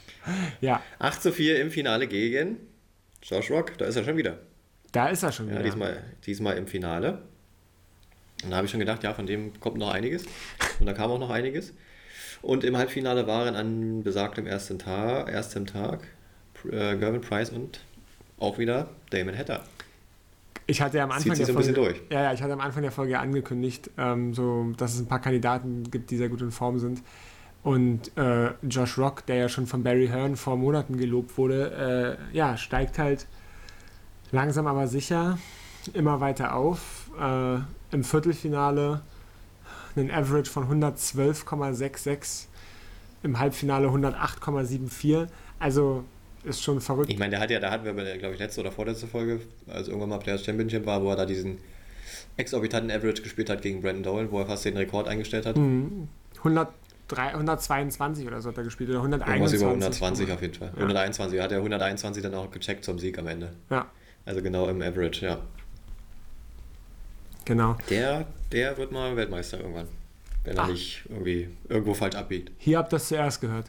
Speaker 2: Ja,
Speaker 1: 8 zu 4 im Finale gegen Josh Rock, da ist er schon wieder.
Speaker 2: da ist er schon
Speaker 1: Ja,
Speaker 2: wieder.
Speaker 1: diesmal, diesmal im Finale. Und da habe ich schon gedacht, ja, von dem kommt noch einiges. Und da kam auch noch einiges. Und im Halbfinale waren an besagtem ersten Tag, erstem Tag äh, Gervin Price und auch wieder Damon Hatter.
Speaker 2: Ich hatte ja am Anfang der Folge. Ja, ja, ich hatte am Anfang der Folge angekündigt, ähm, so, dass es ein paar Kandidaten gibt, die sehr gut in Form sind. Und äh, Josh Rock, der ja schon von Barry Hearn vor Monaten gelobt wurde, äh, ja, steigt halt langsam aber sicher immer weiter auf. Äh, Im Viertelfinale einen Average von 112,66, im Halbfinale 108,74. Also ist schon verrückt.
Speaker 1: Ich meine, der hat ja, da hatten wir, glaube ich, letzte oder vorletzte Folge, als irgendwann mal Players Championship war, wo er da diesen exorbitanten Average gespielt hat gegen Brandon Dolan, wo er fast den Rekord eingestellt hat.
Speaker 2: Mhm. 103, 122 oder so hat er gespielt oder
Speaker 1: Irgendwas
Speaker 2: 121.
Speaker 1: über 120 auf jeden Fall.
Speaker 2: Ja.
Speaker 1: 121, er hat ja 121 dann auch gecheckt zum Sieg am Ende.
Speaker 2: Ja,
Speaker 1: Also genau im Average, ja.
Speaker 2: genau.
Speaker 1: Der, der wird mal Weltmeister irgendwann. Wenn er
Speaker 2: Ah.
Speaker 1: nicht irgendwie irgendwo falsch abbiegt.
Speaker 2: Hier habt ihr das zuerst gehört.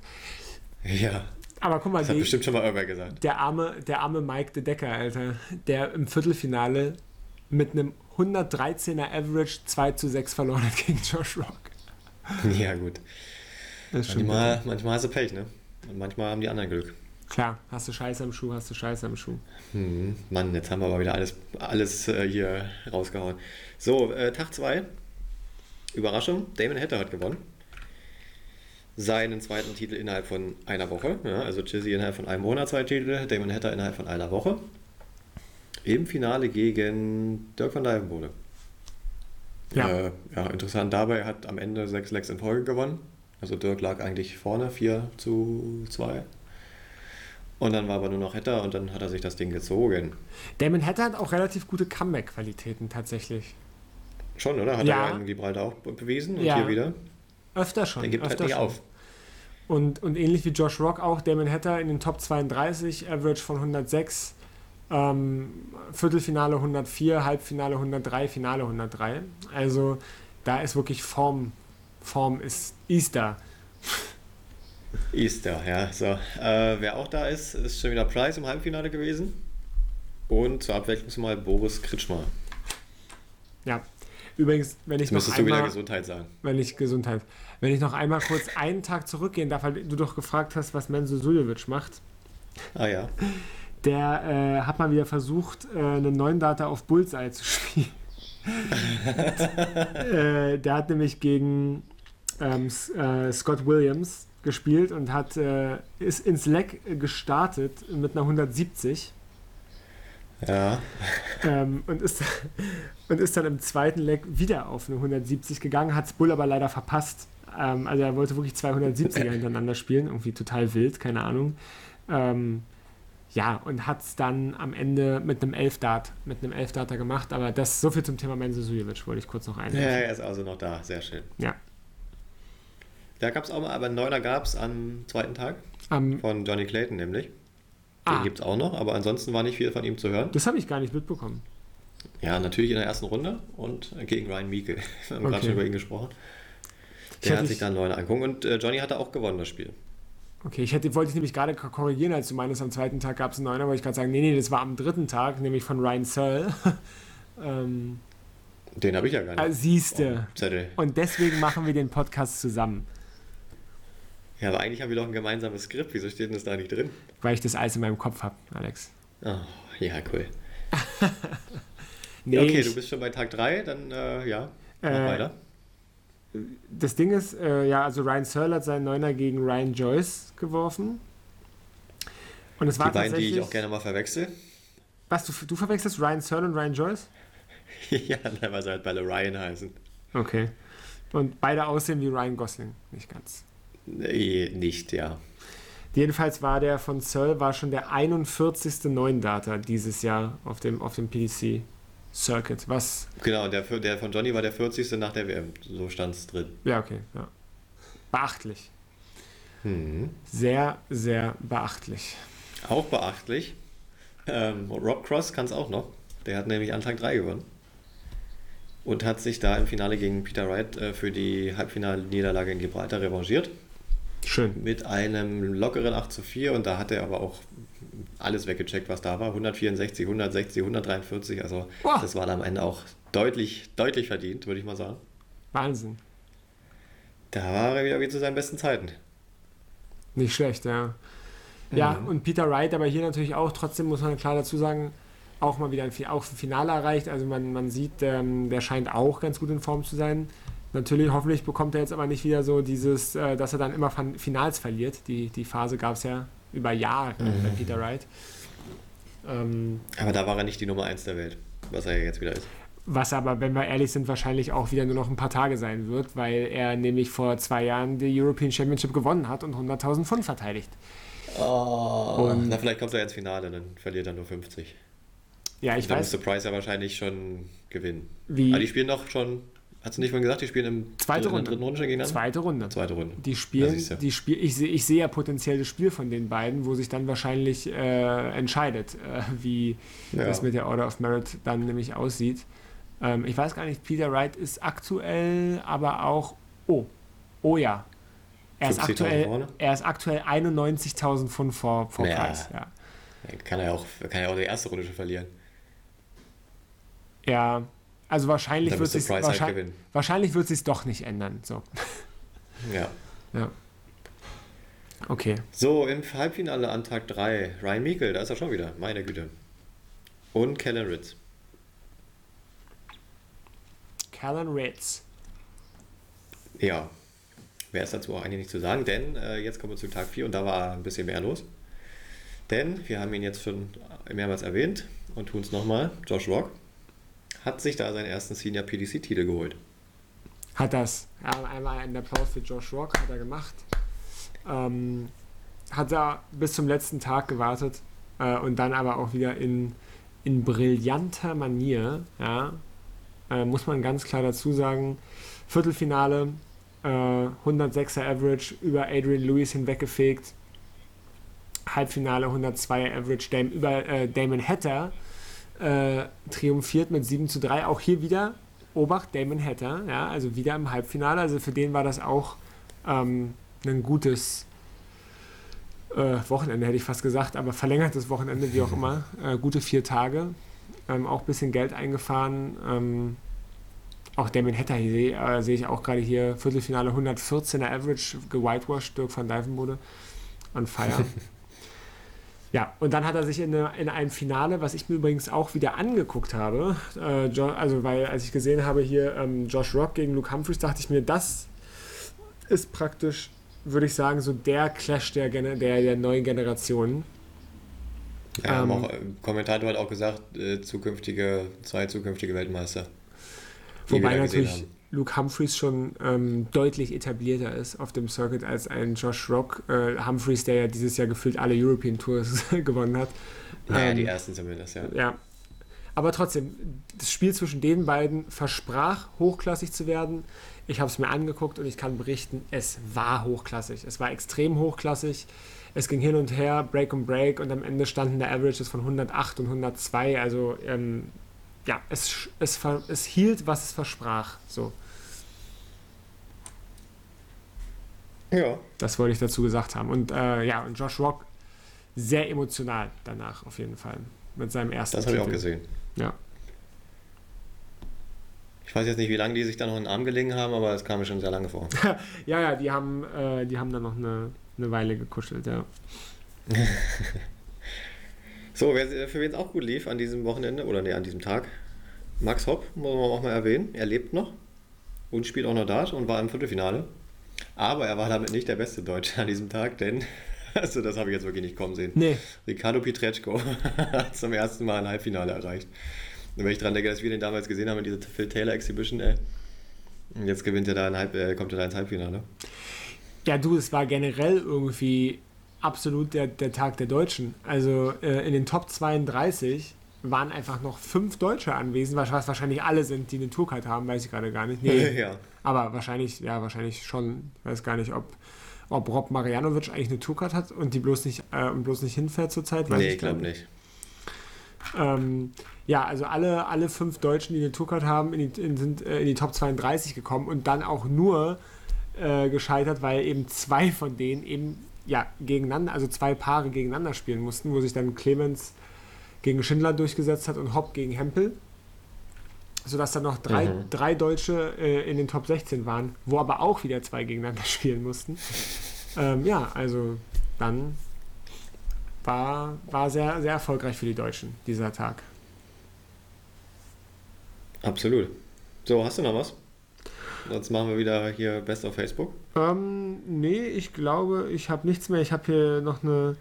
Speaker 1: Ja,
Speaker 2: Aber guck mal,
Speaker 1: das hat
Speaker 2: die,
Speaker 1: bestimmt schon mal irgendwer gesagt.
Speaker 2: der, arme, der arme Mike de Decker, Alter, der im Viertelfinale mit einem 113er Average 2 zu 6 verloren hat gegen Josh Rock. [laughs]
Speaker 1: Ja, gut. Manchmal, manchmal hast du Pech, ne? Und manchmal haben die anderen Glück.
Speaker 2: Klar, hast du Scheiße am Schuh, hast du Scheiße am Schuh.
Speaker 1: Hm, Mann, jetzt haben wir aber wieder alles, alles äh, hier rausgehauen. So, äh, Tag 2. Überraschung, Damon Hatter hat gewonnen. Seinen zweiten Titel innerhalb von einer Woche. Ja, also Chizzy innerhalb von einem Monat zwei Titel, Damon Hatter innerhalb von einer Woche. Im Finale gegen Dirk van Dijvenbode.
Speaker 2: Ja.
Speaker 1: Äh, ja, interessant dabei, er hat am Ende sechs Legs in Folge gewonnen. Also Dirk lag eigentlich vorne, 4 zu 2. Und dann war aber nur noch Hatter und dann hat er sich das Ding gezogen.
Speaker 2: Damon Hatter hat auch relativ gute Comeback-Qualitäten tatsächlich.
Speaker 1: Schon, oder? Hat
Speaker 2: Ja.
Speaker 1: er in Gibraltar auch bewiesen und
Speaker 2: Ja.
Speaker 1: hier wieder.
Speaker 2: Öfter schon.
Speaker 1: Der gibt halt
Speaker 2: öfter
Speaker 1: nicht
Speaker 2: schon.
Speaker 1: auf.
Speaker 2: Und, und ähnlich wie Josh Rock auch, Damon Hatter in den Top 32, Average von 106, ähm, Viertelfinale 104, Halbfinale 103, Finale 103. Also da ist wirklich Form, Form ist Easter.
Speaker 1: Easter, ja. So. Äh, wer auch da ist, ist schon wieder Price im Halbfinale gewesen. Und zur Abwechslung mal Boris Kritschmer.
Speaker 2: Ja. Übrigens, wenn ich
Speaker 1: Jetzt
Speaker 2: noch
Speaker 1: müsstest du wieder
Speaker 2: einmal,
Speaker 1: Gesundheit sagen.
Speaker 2: wenn ich Gesundheit, wenn ich noch einmal kurz einen Tag zurückgehen darf, weil du doch gefragt hast, was Menzo Suljovic macht.
Speaker 1: Ah ja.
Speaker 2: Der äh, hat mal wieder versucht, äh, einen neuen Data auf Bullseye zu spielen. [laughs] äh, der hat nämlich gegen ähm, äh, Scott Williams gespielt und hat äh, ist ins Leck gestartet mit einer 170
Speaker 1: Ja.
Speaker 2: ähm, und, ist, [laughs] und ist dann im zweiten Leck wieder auf eine 170 gegangen, hat Bull aber leider verpasst. Ähm, also er wollte wirklich zwei 170er [laughs] hintereinander spielen, irgendwie total wild, keine Ahnung. Ähm, ja, und hat es dann am Ende mit einem 11-Dart, mit einem 11-Darter gemacht, aber das so viel zum Thema Menzo Sujevic, wollte ich kurz noch
Speaker 1: ja,
Speaker 2: einwerfen.
Speaker 1: er ist also noch da. Sehr schön.
Speaker 2: Ja.
Speaker 1: Da gab es auch mal, aber einen Neuner gab es am zweiten Tag
Speaker 2: Ähm,
Speaker 1: von Johnny Clayton nämlich. Den
Speaker 2: ah,
Speaker 1: gibt es auch noch, aber ansonsten war nicht viel von ihm zu hören.
Speaker 2: das habe ich gar nicht mitbekommen.
Speaker 1: Ja, natürlich in der ersten Runde und gegen Ryan Meikle. [laughs] Wir haben
Speaker 2: Okay.
Speaker 1: gerade schon über ihn gesprochen. Der hat sich
Speaker 2: ich-
Speaker 1: da einen Neuner angeguckt und äh, Johnny hatte auch gewonnen, das Spiel.
Speaker 2: Okay, ich hätte, wollte ich nämlich gerade ko- korrigieren, als du meinst, am zweiten Tag gab es einen Neuner, wollte ich gerade sagen, nee, nee, das war am dritten Tag, nämlich von Ryan Searle. [laughs] ähm,
Speaker 1: Den habe ich ja gar nicht.
Speaker 2: äh, siehste.
Speaker 1: Zettel.
Speaker 2: Und deswegen machen wir den Podcast zusammen,
Speaker 1: Ja, aber eigentlich haben wir doch ein gemeinsames Skript. Wieso steht denn das da nicht drin?
Speaker 2: weil ich das alles in meinem Kopf habe, Alex.
Speaker 1: Oh, ja, cool. [laughs]
Speaker 2: Nee,
Speaker 1: okay, du bist schon bei Tag 3, dann äh, ja, mach
Speaker 2: Äh,
Speaker 1: weiter.
Speaker 2: das Ding ist, äh, ja, also Ryan Searle hat seinen Neuner gegen Ryan Joyce geworfen. Und es war
Speaker 1: Die beiden, die ich auch gerne mal verwechsel.
Speaker 2: Was, du, du verwechselst Ryan Searle und Ryan Joyce? [laughs]
Speaker 1: ja, weil sie halt beide Ryan heißen.
Speaker 2: Okay. Und beide aussehen wie Ryan Gosling, nicht ganz.
Speaker 1: Nee, nicht, ja.
Speaker 2: Jedenfalls war der von Searle war schon der 41. Neundata dieses Jahr auf dem, auf dem PDC Circuit. Was,
Speaker 1: Genau, der, der von Johnny war der 40. nach der WM. So stand es drin.
Speaker 2: ja, okay, ja. Beachtlich.
Speaker 1: Mhm.
Speaker 2: Sehr, sehr beachtlich.
Speaker 1: Auch beachtlich. Ähm, Rob Cross kann es auch noch. Der hat nämlich an Tag 3 gewonnen. Und hat sich da im Finale gegen Peter Wright äh, für die Halbfinalniederlage in Gibraltar revanchiert.
Speaker 2: Schön.
Speaker 1: Mit einem lockeren 8 zu 4. Und da hat er aber auch alles weggecheckt, was da war. 164, 160, 143. Also
Speaker 2: Boah.
Speaker 1: das war dann am Ende auch deutlich, deutlich verdient, würde ich mal sagen.
Speaker 2: Wahnsinn.
Speaker 1: Da war er wieder wie zu seinen besten Zeiten.
Speaker 2: Nicht schlecht, ja. Ja,
Speaker 1: Mhm.
Speaker 2: und Peter Wright, aber hier natürlich auch, trotzdem muss man klar dazu sagen, auch mal wieder ein, auch ein Finale erreicht. Also man, man sieht, ähm, der scheint auch ganz gut in Form zu sein. Natürlich, hoffentlich bekommt er jetzt aber nicht wieder so dieses, äh, dass er dann immer Finals verliert. Die, die Phase gab es ja über Jahre
Speaker 1: Mhm.
Speaker 2: bei Peter Wright. Ähm,
Speaker 1: Aber da war er nicht die Nummer 1 der Welt, was er ja jetzt wieder ist.
Speaker 2: was aber, wenn wir ehrlich sind, wahrscheinlich auch wieder nur noch ein paar Tage sein wird, weil er nämlich vor zwei Jahren die European Championship gewonnen hat und 100.000 Pfund verteidigt.
Speaker 1: Oh.
Speaker 2: Und-
Speaker 1: Na, vielleicht kommt er ins Finale, dann verliert er nur 50.
Speaker 2: Ja, ich
Speaker 1: dann
Speaker 2: weiß,
Speaker 1: müsste Price ja wahrscheinlich schon gewinnen.
Speaker 2: wie
Speaker 1: Aber die spielen doch schon, hast du nicht vorhin gesagt, die spielen im
Speaker 2: Zweite
Speaker 1: in der
Speaker 2: Runde.
Speaker 1: dritten Runde gegeneinander?
Speaker 2: zweite Runde.
Speaker 1: Zweite Runde.
Speaker 2: Die
Speaker 1: Ja,
Speaker 2: spielen,
Speaker 1: du.
Speaker 2: die Spiel, ich sehe ich sehe ja potenziell das Spiel von den beiden, wo sich dann wahrscheinlich äh, entscheidet, äh, wie
Speaker 1: Ja.
Speaker 2: das mit der Order of Merit dann nämlich aussieht. Ähm, ich weiß gar nicht, Peter Wright ist aktuell, aber auch, oh, oh ja, er ist
Speaker 1: 50.000
Speaker 2: aktuell,
Speaker 1: vorne?
Speaker 2: er ist aktuell 91.000 Pfund vor, vor
Speaker 1: Ja.
Speaker 2: Preis. Ja.
Speaker 1: Kann er ja auch, kann er auch die erste Runde schon verlieren.
Speaker 2: ja, also wahrscheinlich wird
Speaker 1: Price halt
Speaker 2: wahrscheinlich, wahrscheinlich wird sich doch nicht ändern. So. [laughs]
Speaker 1: Ja.
Speaker 2: Ja. Okay.
Speaker 1: So, im Halbfinale an Tag 3, Ryan Meikle, da ist er schon wieder, meine Güte. Und Kellen Ritz.
Speaker 2: Callan Ritz.
Speaker 1: Ja, mehr ist dazu auch eigentlich nicht zu sagen, denn äh, jetzt kommen wir zu Tag 4 und da war ein bisschen mehr los. Denn wir haben ihn jetzt schon mehrmals erwähnt und tun es nochmal. Josh Rock hat sich da seinen ersten Senior PDC-Titel geholt.
Speaker 2: Hat das. Einmal einen Applaus für Josh Rock hat er gemacht. Ähm, hat er bis zum letzten Tag gewartet äh, und dann aber auch wieder in, in brillanter Manier, ja, äh, muss man ganz klar dazu sagen, Viertelfinale, äh, 106er Average über Adrian Lewis hinweggefegt. Halbfinale 102er Average Dam über äh, Damon Hatter äh, triumphiert mit 7 zu 3. Auch hier wieder Obacht Damon Hatter, ja, also wieder im Halbfinale. Also für den war das auch ähm, ein gutes äh, Wochenende, hätte ich fast gesagt, aber verlängertes Wochenende, wie auch immer. [laughs] Äh, gute vier Tage. Ähm, auch ein bisschen Geld eingefahren. Ähm, auch Damon Hatter sehe äh, seh ich auch gerade hier. Viertelfinale 114er Average, gewhitewashed, Dirk van Dijvenbode. On fire. [laughs] Ja, und dann hat er sich in, eine, in ein Finale, was ich mir übrigens auch wieder angeguckt habe, äh, jo, also weil als ich gesehen habe hier ähm, Josh Rock gegen Luke Humphreys, dachte ich mir, das ist praktisch, würde ich sagen, so der Clash der, der, der neuen Generation.
Speaker 1: Ja, ähm, auch, Kommentator hat auch gesagt, äh, zukünftige, zwei zukünftige Weltmeister.
Speaker 2: Wobei natürlich haben. Luke Humphreys schon ähm, deutlich etablierter ist auf dem Circuit als ein Josh Rock. Äh, Humphreys, der ja dieses Jahr gefühlt alle European Tours [laughs] gewonnen hat.
Speaker 1: Naja, ähm, die ersten zumindest, ja.
Speaker 2: Ja. Aber trotzdem, das Spiel zwischen den beiden versprach, hochklassig zu werden. Ich habe es mir angeguckt und ich kann berichten, es war hochklassig. Es war extrem hochklassig. Es ging hin und her, Break und Break und am Ende standen der Averages von 108 und 102. Also ähm, ja, es, es, es hielt, was es versprach. So.
Speaker 1: Ja.
Speaker 2: Das wollte ich dazu gesagt haben. Und äh, ja, und Josh Rock sehr emotional danach auf jeden Fall. Mit seinem ersten
Speaker 1: Das habe ich auch gesehen.
Speaker 2: Ja.
Speaker 1: Ich weiß jetzt nicht, wie lange die sich da noch in den Arm gelegen haben, aber es kam mir schon sehr lange vor. [laughs]
Speaker 2: ja, ja, die haben, äh, die haben dann noch eine, eine Weile gekuschelt, ja. [laughs]
Speaker 1: So, wer, für wen es auch gut lief an diesem Wochenende oder nee, an diesem Tag, Max Hopp, muss man auch mal erwähnen. Er lebt noch und spielt auch noch Dart und war im Viertelfinale. Aber er war damit nicht der beste Deutsche an diesem Tag, denn, [laughs] also das habe ich jetzt wirklich nicht kommen sehen.
Speaker 2: Nee.
Speaker 1: Ricardo Pietreczko [laughs] hat zum ersten Mal ein Halbfinale erreicht. Und wenn ich daran denke, dass wir den damals gesehen haben in dieser Phil Taylor Exhibition, ey, jetzt gewinnt er da ein Halb, äh, kommt er da ins Halbfinale.
Speaker 2: Ja, du, es war generell irgendwie absolut der, der Tag der Deutschen. Also äh, in den Top 32 waren einfach noch fünf Deutsche anwesend, was wahrscheinlich alle sind, die eine Tourcard haben, weiß ich gerade gar nicht. Nee, [laughs]
Speaker 1: ja.
Speaker 2: Aber wahrscheinlich, ja, wahrscheinlich schon. Weiß gar nicht, ob, ob Rob Marianovic eigentlich eine Tourcard hat und die bloß nicht, äh, bloß nicht hinfährt zurzeit.
Speaker 1: Nee, ich glaube nicht.
Speaker 2: Ähm, ja, also alle, alle fünf Deutschen, die eine Tourcard haben, in die, in, sind äh, in die Top 32 gekommen und dann auch nur äh, gescheitert, weil eben zwei von denen eben ja, gegeneinander, also zwei Paare gegeneinander spielen mussten, wo sich dann Clemens gegen Schindler durchgesetzt hat und Hopp gegen Hempel. Sodass dann noch drei, mhm. drei Deutsche äh, in den Top 16 waren, wo aber auch wieder zwei gegeneinander [laughs] spielen mussten. ähm, ja, also dann war, war sehr, sehr erfolgreich für die Deutschen dieser Tag.
Speaker 1: Absolut. So, hast du noch was? Sonst machen wir wieder hier Best auf Facebook.
Speaker 2: Ähm, nee, ich glaube, ich habe nichts mehr. Ich habe hier noch eine,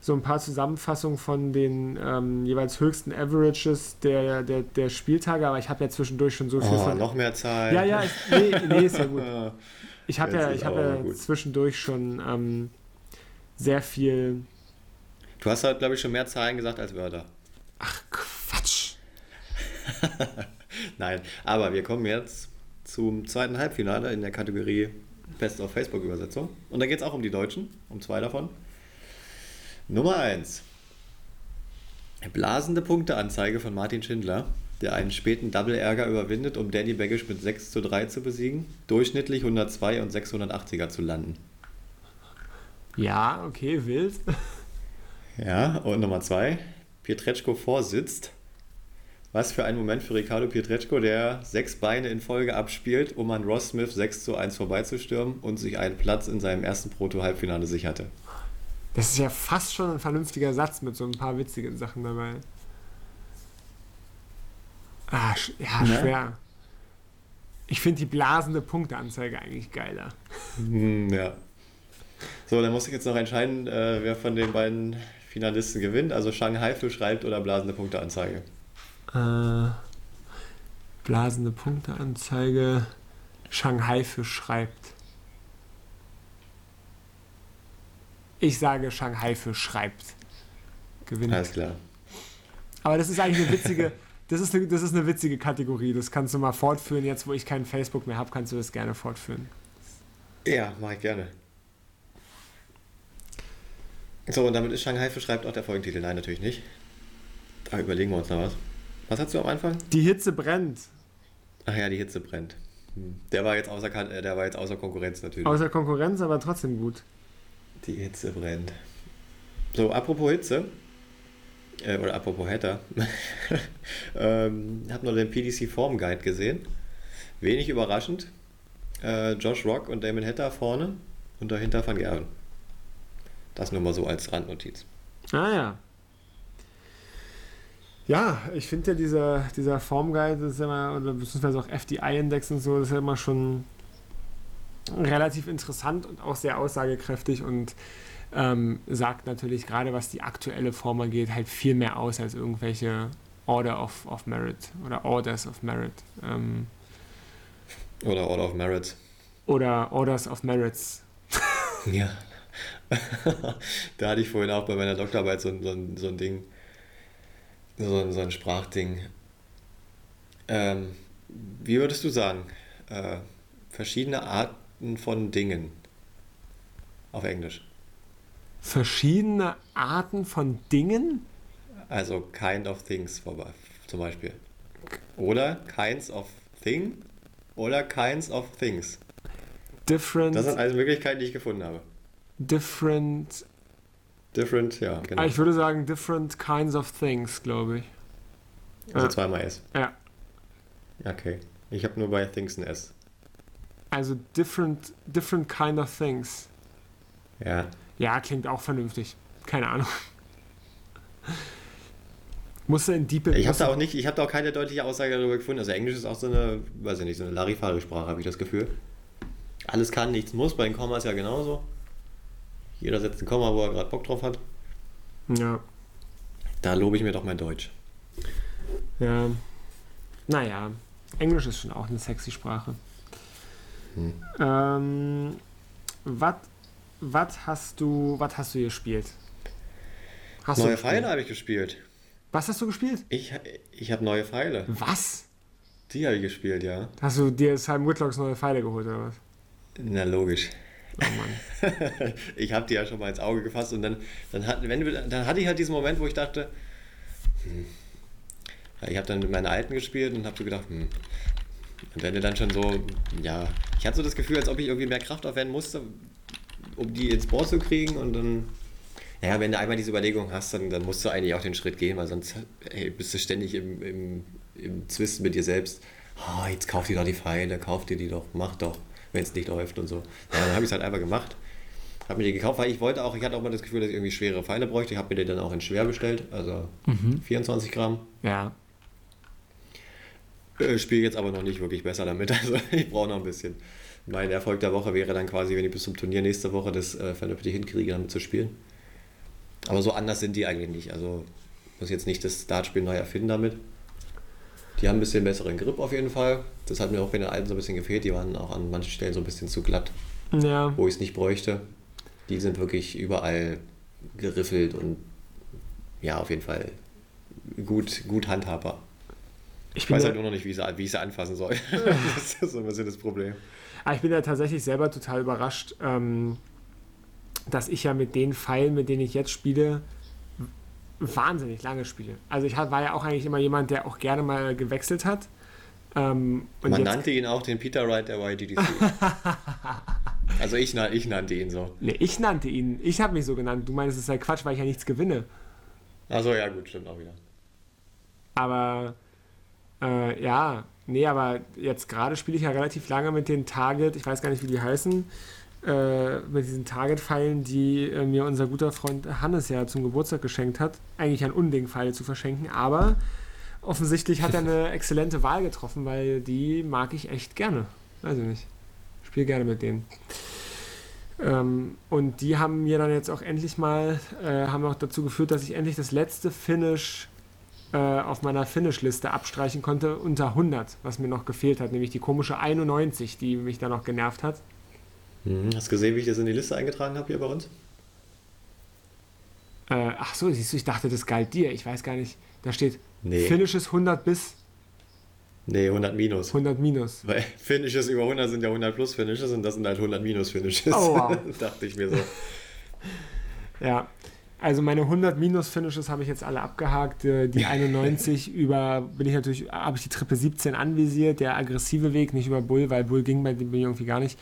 Speaker 2: so ein paar Zusammenfassungen von den ähm, jeweils höchsten Averages der, der, der Spieltage, aber ich habe ja zwischendurch schon so viel
Speaker 1: oh,
Speaker 2: von.
Speaker 1: Noch mehr Zeit.
Speaker 2: Ja, ja, ich, nee, nee, ist ja gut. Ich [laughs] habe ja, ich hab ja zwischendurch schon ähm, sehr viel.
Speaker 1: Du hast halt, glaube ich, schon mehr Zahlen gesagt als Wörter.
Speaker 2: Ach, Quatsch. [laughs]
Speaker 1: Nein, aber wir kommen jetzt zum zweiten Halbfinale in der Kategorie Best of Facebook-Übersetzung. Und da geht es auch um die Deutschen, um zwei davon. Nummer 1. Blasende Punkteanzeige von Martin Schindler, der einen späten Double-Ärger überwindet, um Danny Baggish mit 6 zu 3 zu besiegen, durchschnittlich 102 und 680er zu landen.
Speaker 2: Ja, okay, wild.
Speaker 1: Ja, und Nummer 2. Pietreczko vorsitzt, Was für ein Moment für Ricardo Pietreczko, der sechs Beine in Folge abspielt, um an Ross Smith 6 zu 1 vorbeizustürmen und sich einen Platz in seinem ersten Proto-Halbfinale sicherte.
Speaker 2: Das ist ja fast schon ein vernünftiger Satz mit so ein paar witzigen Sachen dabei. Ah, sch ja,
Speaker 1: Ne?
Speaker 2: schwer. Ich finde die blasende Punkteanzeige eigentlich geiler.
Speaker 1: Hm, ja. So, dann muss ich jetzt noch entscheiden, äh, wer von den beiden Finalisten gewinnt. Also Shanghai für schreibt oder blasende Punkteanzeige.
Speaker 2: Äh, blasende Punkteanzeige. Shanghai für schreibt. Ich sage Shanghai für schreibt. Gewinnt.
Speaker 1: Alles klar.
Speaker 2: Aber das ist eigentlich eine witzige, [laughs] das ist eine, das ist eine witzige Kategorie. Das kannst du mal fortführen. Jetzt, wo ich kein Facebook mehr habe, kannst du das gerne fortführen.
Speaker 1: Ja, mache ich gerne. So, und damit ist Shanghai für schreibt auch der Folgentitel. Nein, natürlich nicht. Da überlegen wir uns noch was. Was hast du am Anfang?
Speaker 2: Die Hitze brennt.
Speaker 1: Ach ja, die Hitze brennt. Hm. Der war jetzt außer, äh, der war jetzt außer Konkurrenz natürlich.
Speaker 2: Außer Konkurrenz, aber trotzdem gut.
Speaker 1: Die Hitze brennt. So, apropos Hitze. Äh, oder apropos Hatter. [laughs] ähm, hab noch den PDC Form Guide gesehen. Wenig überraschend. Äh, Josh Rock und Damon Hatter vorne und dahinter Van Gerwen. Das nur mal so als Randnotiz.
Speaker 2: Ah ja. Ja, ich finde ja dieser, dieser Formguide, das ist immer, oder beziehungsweise auch FDI-Index und so, das ist ja immer schon relativ interessant und auch sehr aussagekräftig und ähm, sagt natürlich gerade, was die aktuelle Form angeht, halt viel mehr aus als irgendwelche Order of, of Merit oder Orders of Merit. Ähm,
Speaker 1: Oder Order of Merits.
Speaker 2: oder Orders of Merits.
Speaker 1: Ja. [laughs] da hatte ich vorhin auch bei meiner Doktorarbeit so, so, ein- so ein Ding, so ein, so ein Sprachding. Ähm, wie würdest du sagen? Äh, verschiedene Arten von Dingen. Auf Englisch.
Speaker 2: Verschiedene Arten von Dingen?
Speaker 1: Also kind of things zum Beispiel. Oder kinds of thing oder kinds of things.
Speaker 2: Different,
Speaker 1: Das sind also Möglichkeiten, die ich gefunden habe.
Speaker 2: different
Speaker 1: Different, ja, genau.
Speaker 2: Ah, Ich würde sagen, different kinds of things, glaube ich.
Speaker 1: Also
Speaker 2: Ja.
Speaker 1: zweimal S.
Speaker 2: Ja.
Speaker 1: Okay. Ich habe nur bei Things ein S.
Speaker 2: Also different, different kind of things.
Speaker 1: Ja.
Speaker 2: Ja, klingt auch vernünftig. Keine Ahnung. Musste in Deep
Speaker 1: Ich habe da auch nicht, ich habe da auch keine deutliche Aussage darüber gefunden. Also Englisch ist auch so eine, weiß ich nicht, so eine Larifari-Sprache, habe ich das Gefühl. Alles kann, nichts muss. Bei den Kommas ja genauso. Jeder setzt ein Komma, wo er gerade Bock drauf hat.
Speaker 2: Ja.
Speaker 1: Da lobe ich mir doch mein Deutsch.
Speaker 2: Ja. Naja. Englisch ist schon auch eine sexy Sprache.
Speaker 1: Hm.
Speaker 2: Ähm, was hast du was hast du gespielt? Hast
Speaker 1: neue
Speaker 2: gespielt?
Speaker 1: Pfeile habe ich gespielt.
Speaker 2: Was hast du gespielt?
Speaker 1: Ich, ich habe neue Pfeile.
Speaker 2: Was?
Speaker 1: Die habe ich gespielt, ja.
Speaker 2: Hast du dir Simon Whitlocks neue Pfeile geholt oder was?
Speaker 1: Na logisch.
Speaker 2: Oh Mann. [laughs]
Speaker 1: ich habe die ja schon mal ins Auge gefasst und dann, dann, hat, wenn, dann hatte ich halt diesen Moment, wo ich dachte, hm, ich habe dann mit meinen Alten gespielt und habe so gedacht, hm. Und wenn du dann schon so, ja, ich hatte so das Gefühl, als ob ich irgendwie mehr Kraft aufwenden musste, um die ins Board zu kriegen und dann, ja, wenn du einmal diese Überlegung hast, dann, dann musst du eigentlich auch den Schritt gehen, weil sonst ey, bist du ständig im, im, im Zwist mit dir selbst. Ah, jetzt kauf dir doch die Pfeile, kauf dir die doch, mach doch, wenn es nicht läuft und so. Ja, dann habe ich es halt einfach gemacht. Habe mir die gekauft, weil ich wollte auch, ich hatte auch mal das Gefühl, dass ich irgendwie schwere Pfeile bräuchte. Ich habe mir die dann auch in schwer bestellt, also 24 Gramm.
Speaker 2: Ja.
Speaker 1: Äh, Spiele jetzt aber noch nicht wirklich besser damit, [laughs] also ich brauche noch ein bisschen. Mein Erfolg der Woche wäre dann quasi, wenn ich bis zum Turnier nächste Woche das äh, vernünftig hinkriege, damit zu spielen. Aber so anders sind die eigentlich nicht. Also muss jetzt nicht das Startspiel neu erfinden damit. Die haben ein bisschen besseren Grip auf jeden Fall. Das hat mir auch bei den alten so ein bisschen gefehlt. Die waren auch an manchen Stellen so ein bisschen zu glatt,
Speaker 2: Ja.
Speaker 1: wo ich es nicht bräuchte. Die sind wirklich überall geriffelt und ja, auf jeden Fall gut, gut handhabbar.
Speaker 2: Ich
Speaker 1: weiß halt nur noch nicht, wie ich sie, wie ich sie anfassen soll. [laughs] das ist so ein bisschen das Problem.
Speaker 2: ah, ich bin ja tatsächlich selber total überrascht, ähm, dass ich ja mit den Pfeilen, mit denen ich jetzt spiele, wahnsinnig lange spiele. Also ich war ja auch eigentlich immer jemand, der auch gerne mal gewechselt hat. Ähm, und
Speaker 1: Man nannte ihn auch den Peter Wright der YGDC. [laughs] also ich, ich nannte ihn so.
Speaker 2: nee, ich nannte ihn. Ich habe mich so genannt. Du meinst, es sei Quatsch, weil ich ja nichts gewinne.
Speaker 1: Achso, ja gut, stimmt auch wieder.
Speaker 2: Aber Äh, ja, nee, aber jetzt gerade spiele ich ja relativ lange mit den Target, ich weiß gar nicht, wie die heißen, äh, mit diesen Target-Pfeilen, die äh, mir unser guter Freund Hannes ja zum Geburtstag geschenkt hat. Eigentlich ein Unding, Pfeile zu verschenken, aber offensichtlich hat er eine [laughs] exzellente Wahl getroffen, weil die mag ich echt gerne. Weiß ich nicht. Spiele gerne mit denen. Ähm, und die haben mir dann jetzt auch endlich mal, äh, haben auch dazu geführt, dass ich endlich das letzte Finish äh, auf meiner Finish-Liste abstreichen konnte unter 100, was mir noch gefehlt hat, nämlich die komische 91, die mich da noch genervt hat.
Speaker 1: Mhm. Hast du gesehen, wie ich das in die Liste eingetragen habe hier bei uns?
Speaker 2: Äh, ach so, siehst du, ich dachte, das galt dir. Ich weiß gar nicht. Da steht
Speaker 1: Nee.
Speaker 2: Finishes 100 bis
Speaker 1: Nee, 100 minus.
Speaker 2: 100 minus.
Speaker 1: Weil [laughs] Finishes über 100 sind ja 100 plus Finishes und das sind halt 100 minus Finishes.
Speaker 2: Oh, wow. [laughs]
Speaker 1: Dachte ich mir so.
Speaker 2: Ja. Also meine 100 Minus-Finishes habe ich jetzt alle abgehakt. Äh, Die [laughs] 91 über, bin ich natürlich, habe ich die Triple 17 anvisiert, der aggressive Weg, nicht über Bull, weil Bull ging bei dem irgendwie gar nicht.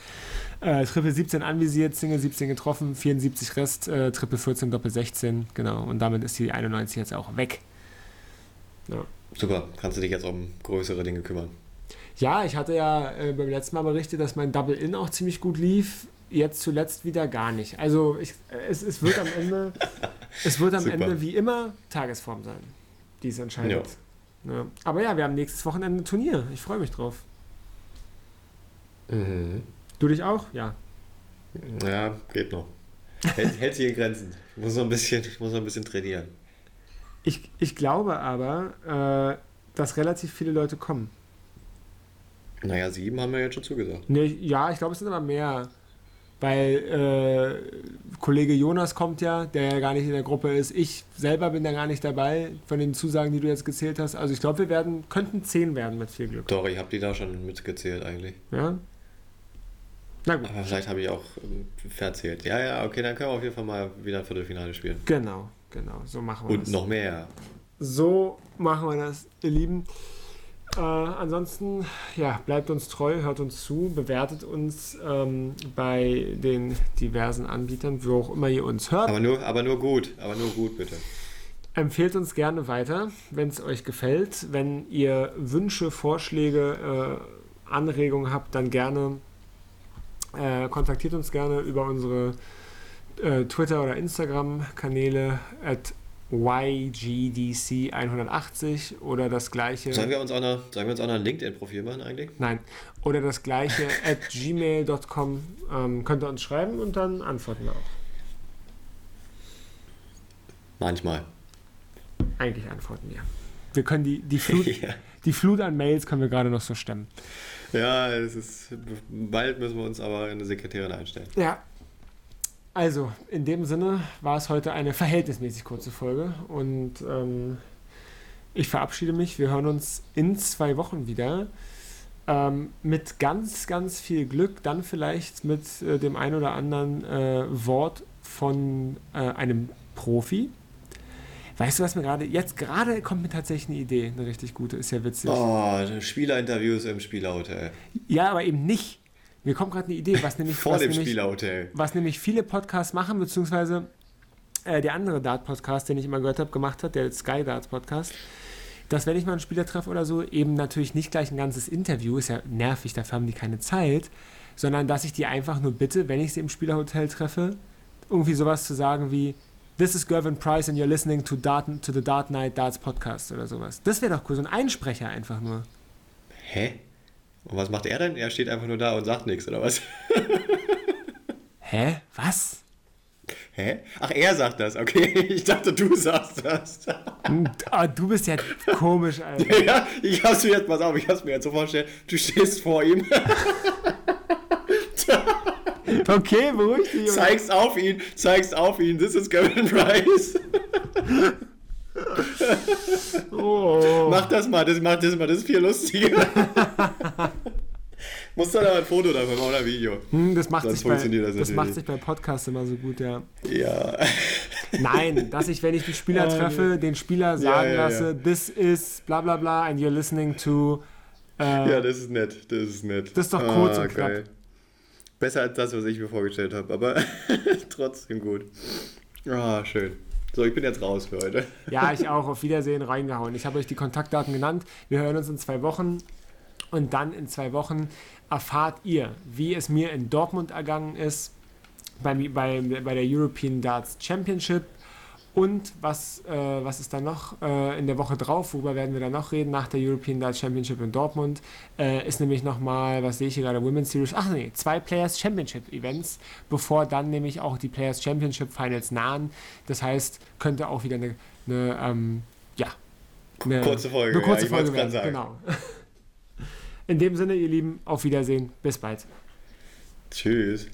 Speaker 2: Äh, Triple 17 anvisiert, Single 17 getroffen, 74 Rest, äh, Triple 14, Doppel 16, genau. Und damit ist die 91 jetzt auch weg. Ja.
Speaker 1: Super, kannst du dich jetzt um größere Dinge kümmern.
Speaker 2: Ja, ich hatte ja äh, beim letzten Mal berichtet, dass mein Double-In auch ziemlich gut lief. Jetzt zuletzt wieder gar nicht. Also ich, es, es wird am Ende, [laughs] es wird am
Speaker 1: Super.
Speaker 2: Ende wie immer Tagesform sein, die es entscheidet. Ja. Aber ja, wir haben nächstes Wochenende ein Turnier. Ich freue mich drauf.
Speaker 1: Mhm.
Speaker 2: Du dich auch? Ja.
Speaker 1: Ja, geht noch. Hält, hält sich in Grenzen. Ich muss noch ein bisschen, ich muss noch ein bisschen trainieren.
Speaker 2: Ich, ich glaube aber, äh, dass relativ viele Leute kommen.
Speaker 1: Naja, sieben haben wir jetzt schon zugesagt.
Speaker 2: Nee, ja, ich glaube, es sind aber mehr. Weil äh, Kollege Jonas kommt ja, der ja gar nicht in der Gruppe ist. Ich selber bin da gar nicht dabei von den Zusagen, die du jetzt gezählt hast. Also ich glaube, wir werden, könnten zehn werden mit viel Glück.
Speaker 1: Doch, ich habe die da schon mitgezählt eigentlich.
Speaker 2: Ja? Na gut,
Speaker 1: Aber vielleicht habe ich auch ähm, verzählt. Ja, ja, okay, dann können wir auf jeden Fall mal wieder Viertelfinale spielen.
Speaker 2: genau, genau. So machen wir
Speaker 1: Und
Speaker 2: das.
Speaker 1: noch mehr.
Speaker 2: So machen wir das, ihr Lieben. Äh, ansonsten, ja, bleibt uns treu, hört uns zu, bewertet uns ähm, bei den diversen Anbietern, wo auch immer ihr uns hört.
Speaker 1: Aber nur, aber nur gut, aber nur gut, bitte.
Speaker 2: Empfehlt uns gerne weiter, wenn es euch gefällt. Wenn ihr Wünsche, Vorschläge, äh, Anregungen habt, dann gerne äh, kontaktiert uns gerne über unsere äh, Twitter- oder Instagram-Kanäle at YGDC180 oder das gleiche.
Speaker 1: Sollen wir uns auch noch, sollen wir uns auch noch ein LinkedIn-Profil machen eigentlich?
Speaker 2: Nein, oder das gleiche [laughs] at gmail.com. Ähm, könnt ihr uns schreiben und dann antworten wir auch.
Speaker 1: Manchmal.
Speaker 2: Eigentlich antworten wir. Wir können die, die, Flut, [laughs]
Speaker 1: ja.
Speaker 2: die Flut an Mails können wir gerade noch so stemmen.
Speaker 1: ja, es ist. Bald müssen wir uns aber eine Sekretärin einstellen.
Speaker 2: Ja. Also, in dem Sinne war es heute eine verhältnismäßig kurze Folge und ähm, ich verabschiede mich. Wir hören uns in zwei Wochen wieder. Ähm, mit ganz, ganz viel Glück, dann vielleicht mit äh, dem ein oder anderen äh, Wort von äh, einem Profi. Weißt du, was mir gerade, jetzt gerade kommt mir tatsächlich eine Idee, eine richtig gute, ist ja witzig.
Speaker 1: Oh, Spielerinterviews im Spielerhotel.
Speaker 2: Ja, aber eben nicht. Mir kommt gerade eine Idee, was nämlich,
Speaker 1: Vor [laughs]
Speaker 2: was
Speaker 1: dem
Speaker 2: nämlich,
Speaker 1: Spielerhotel.
Speaker 2: was nämlich viele Podcasts machen, beziehungsweise äh, der andere Dart-Podcast, den ich immer gehört habe, gemacht hat, der Sky Dart-Podcast, dass wenn ich mal einen Spieler treffe oder so, eben natürlich nicht gleich ein ganzes Interview, ist ja nervig, dafür haben die keine Zeit, sondern dass ich die einfach nur bitte, wenn ich sie im Spielerhotel treffe, irgendwie sowas zu sagen wie This is Gervin Price and you're listening to, Dart, to the Dart Night Darts Podcast oder sowas. Das wäre doch cool, so ein Einsprecher einfach nur.
Speaker 1: Hä? Und was macht er denn? Er steht einfach nur da und sagt nichts, oder was? [laughs]
Speaker 2: Hä? Was?
Speaker 1: Hä? Ach, er sagt das, okay. [laughs] Ich dachte, du sagst das.
Speaker 2: Ah, du bist ja komisch, [laughs] Alter.
Speaker 1: ja, ich hab's mir jetzt, pass auf, ich hab's mir jetzt so vorgestellt, du stehst vor ihm,
Speaker 2: Okay, beruhig dich. Junge.
Speaker 1: zeigst auf ihn, zeigst auf ihn, this is Gavin Price.
Speaker 2: Oh.
Speaker 1: Mach das mal, das, mach das mal, das ist viel lustiger. Musst du da ein Foto davon machen oder ein Video.
Speaker 2: Hm, das macht,
Speaker 1: Sonst
Speaker 2: sich bei, das,
Speaker 1: das
Speaker 2: macht sich bei Podcasts immer so gut, ja.
Speaker 1: Ja.
Speaker 2: Nein, dass ich, wenn ich die Spieler [laughs]
Speaker 1: Ah,
Speaker 2: treffe, den Spieler sagen
Speaker 1: ja,
Speaker 2: lasse,
Speaker 1: ja.
Speaker 2: this is bla bla bla and you're listening to. Äh,
Speaker 1: Ja, das ist nett, das ist nett.
Speaker 2: Das ist doch kurz und knapp.
Speaker 1: geil. Besser als das, was ich mir vorgestellt habe, aber [laughs] trotzdem gut. Ah, schön. So, ich bin jetzt raus für heute.
Speaker 2: Ja, ich [laughs] auch. Auf Wiedersehen reingehauen. Ich habe euch die Kontaktdaten genannt. Wir hören uns in zwei Wochen. Und dann in zwei Wochen erfahrt ihr, wie es mir in Dortmund ergangen ist, bei, bei, bei der European Darts Championship. Und was, äh, was ist dann noch äh, in der Woche drauf? Worüber werden wir dann noch reden nach der European Darts Championship in Dortmund? Äh, ist nämlich nochmal, was sehe ich hier gerade, Women's Series. Ach nee, zwei Players Championship Events, bevor dann nämlich auch die Players Championship Finals nahen. Das heißt, könnte auch wieder eine, eine ähm, ja,
Speaker 1: eine kurze Folge.
Speaker 2: Eine kurze ja, Folge werden. Genau. [laughs] In dem Sinne, ihr Lieben, auf Wiedersehen. Bis bald.
Speaker 1: Tschüss.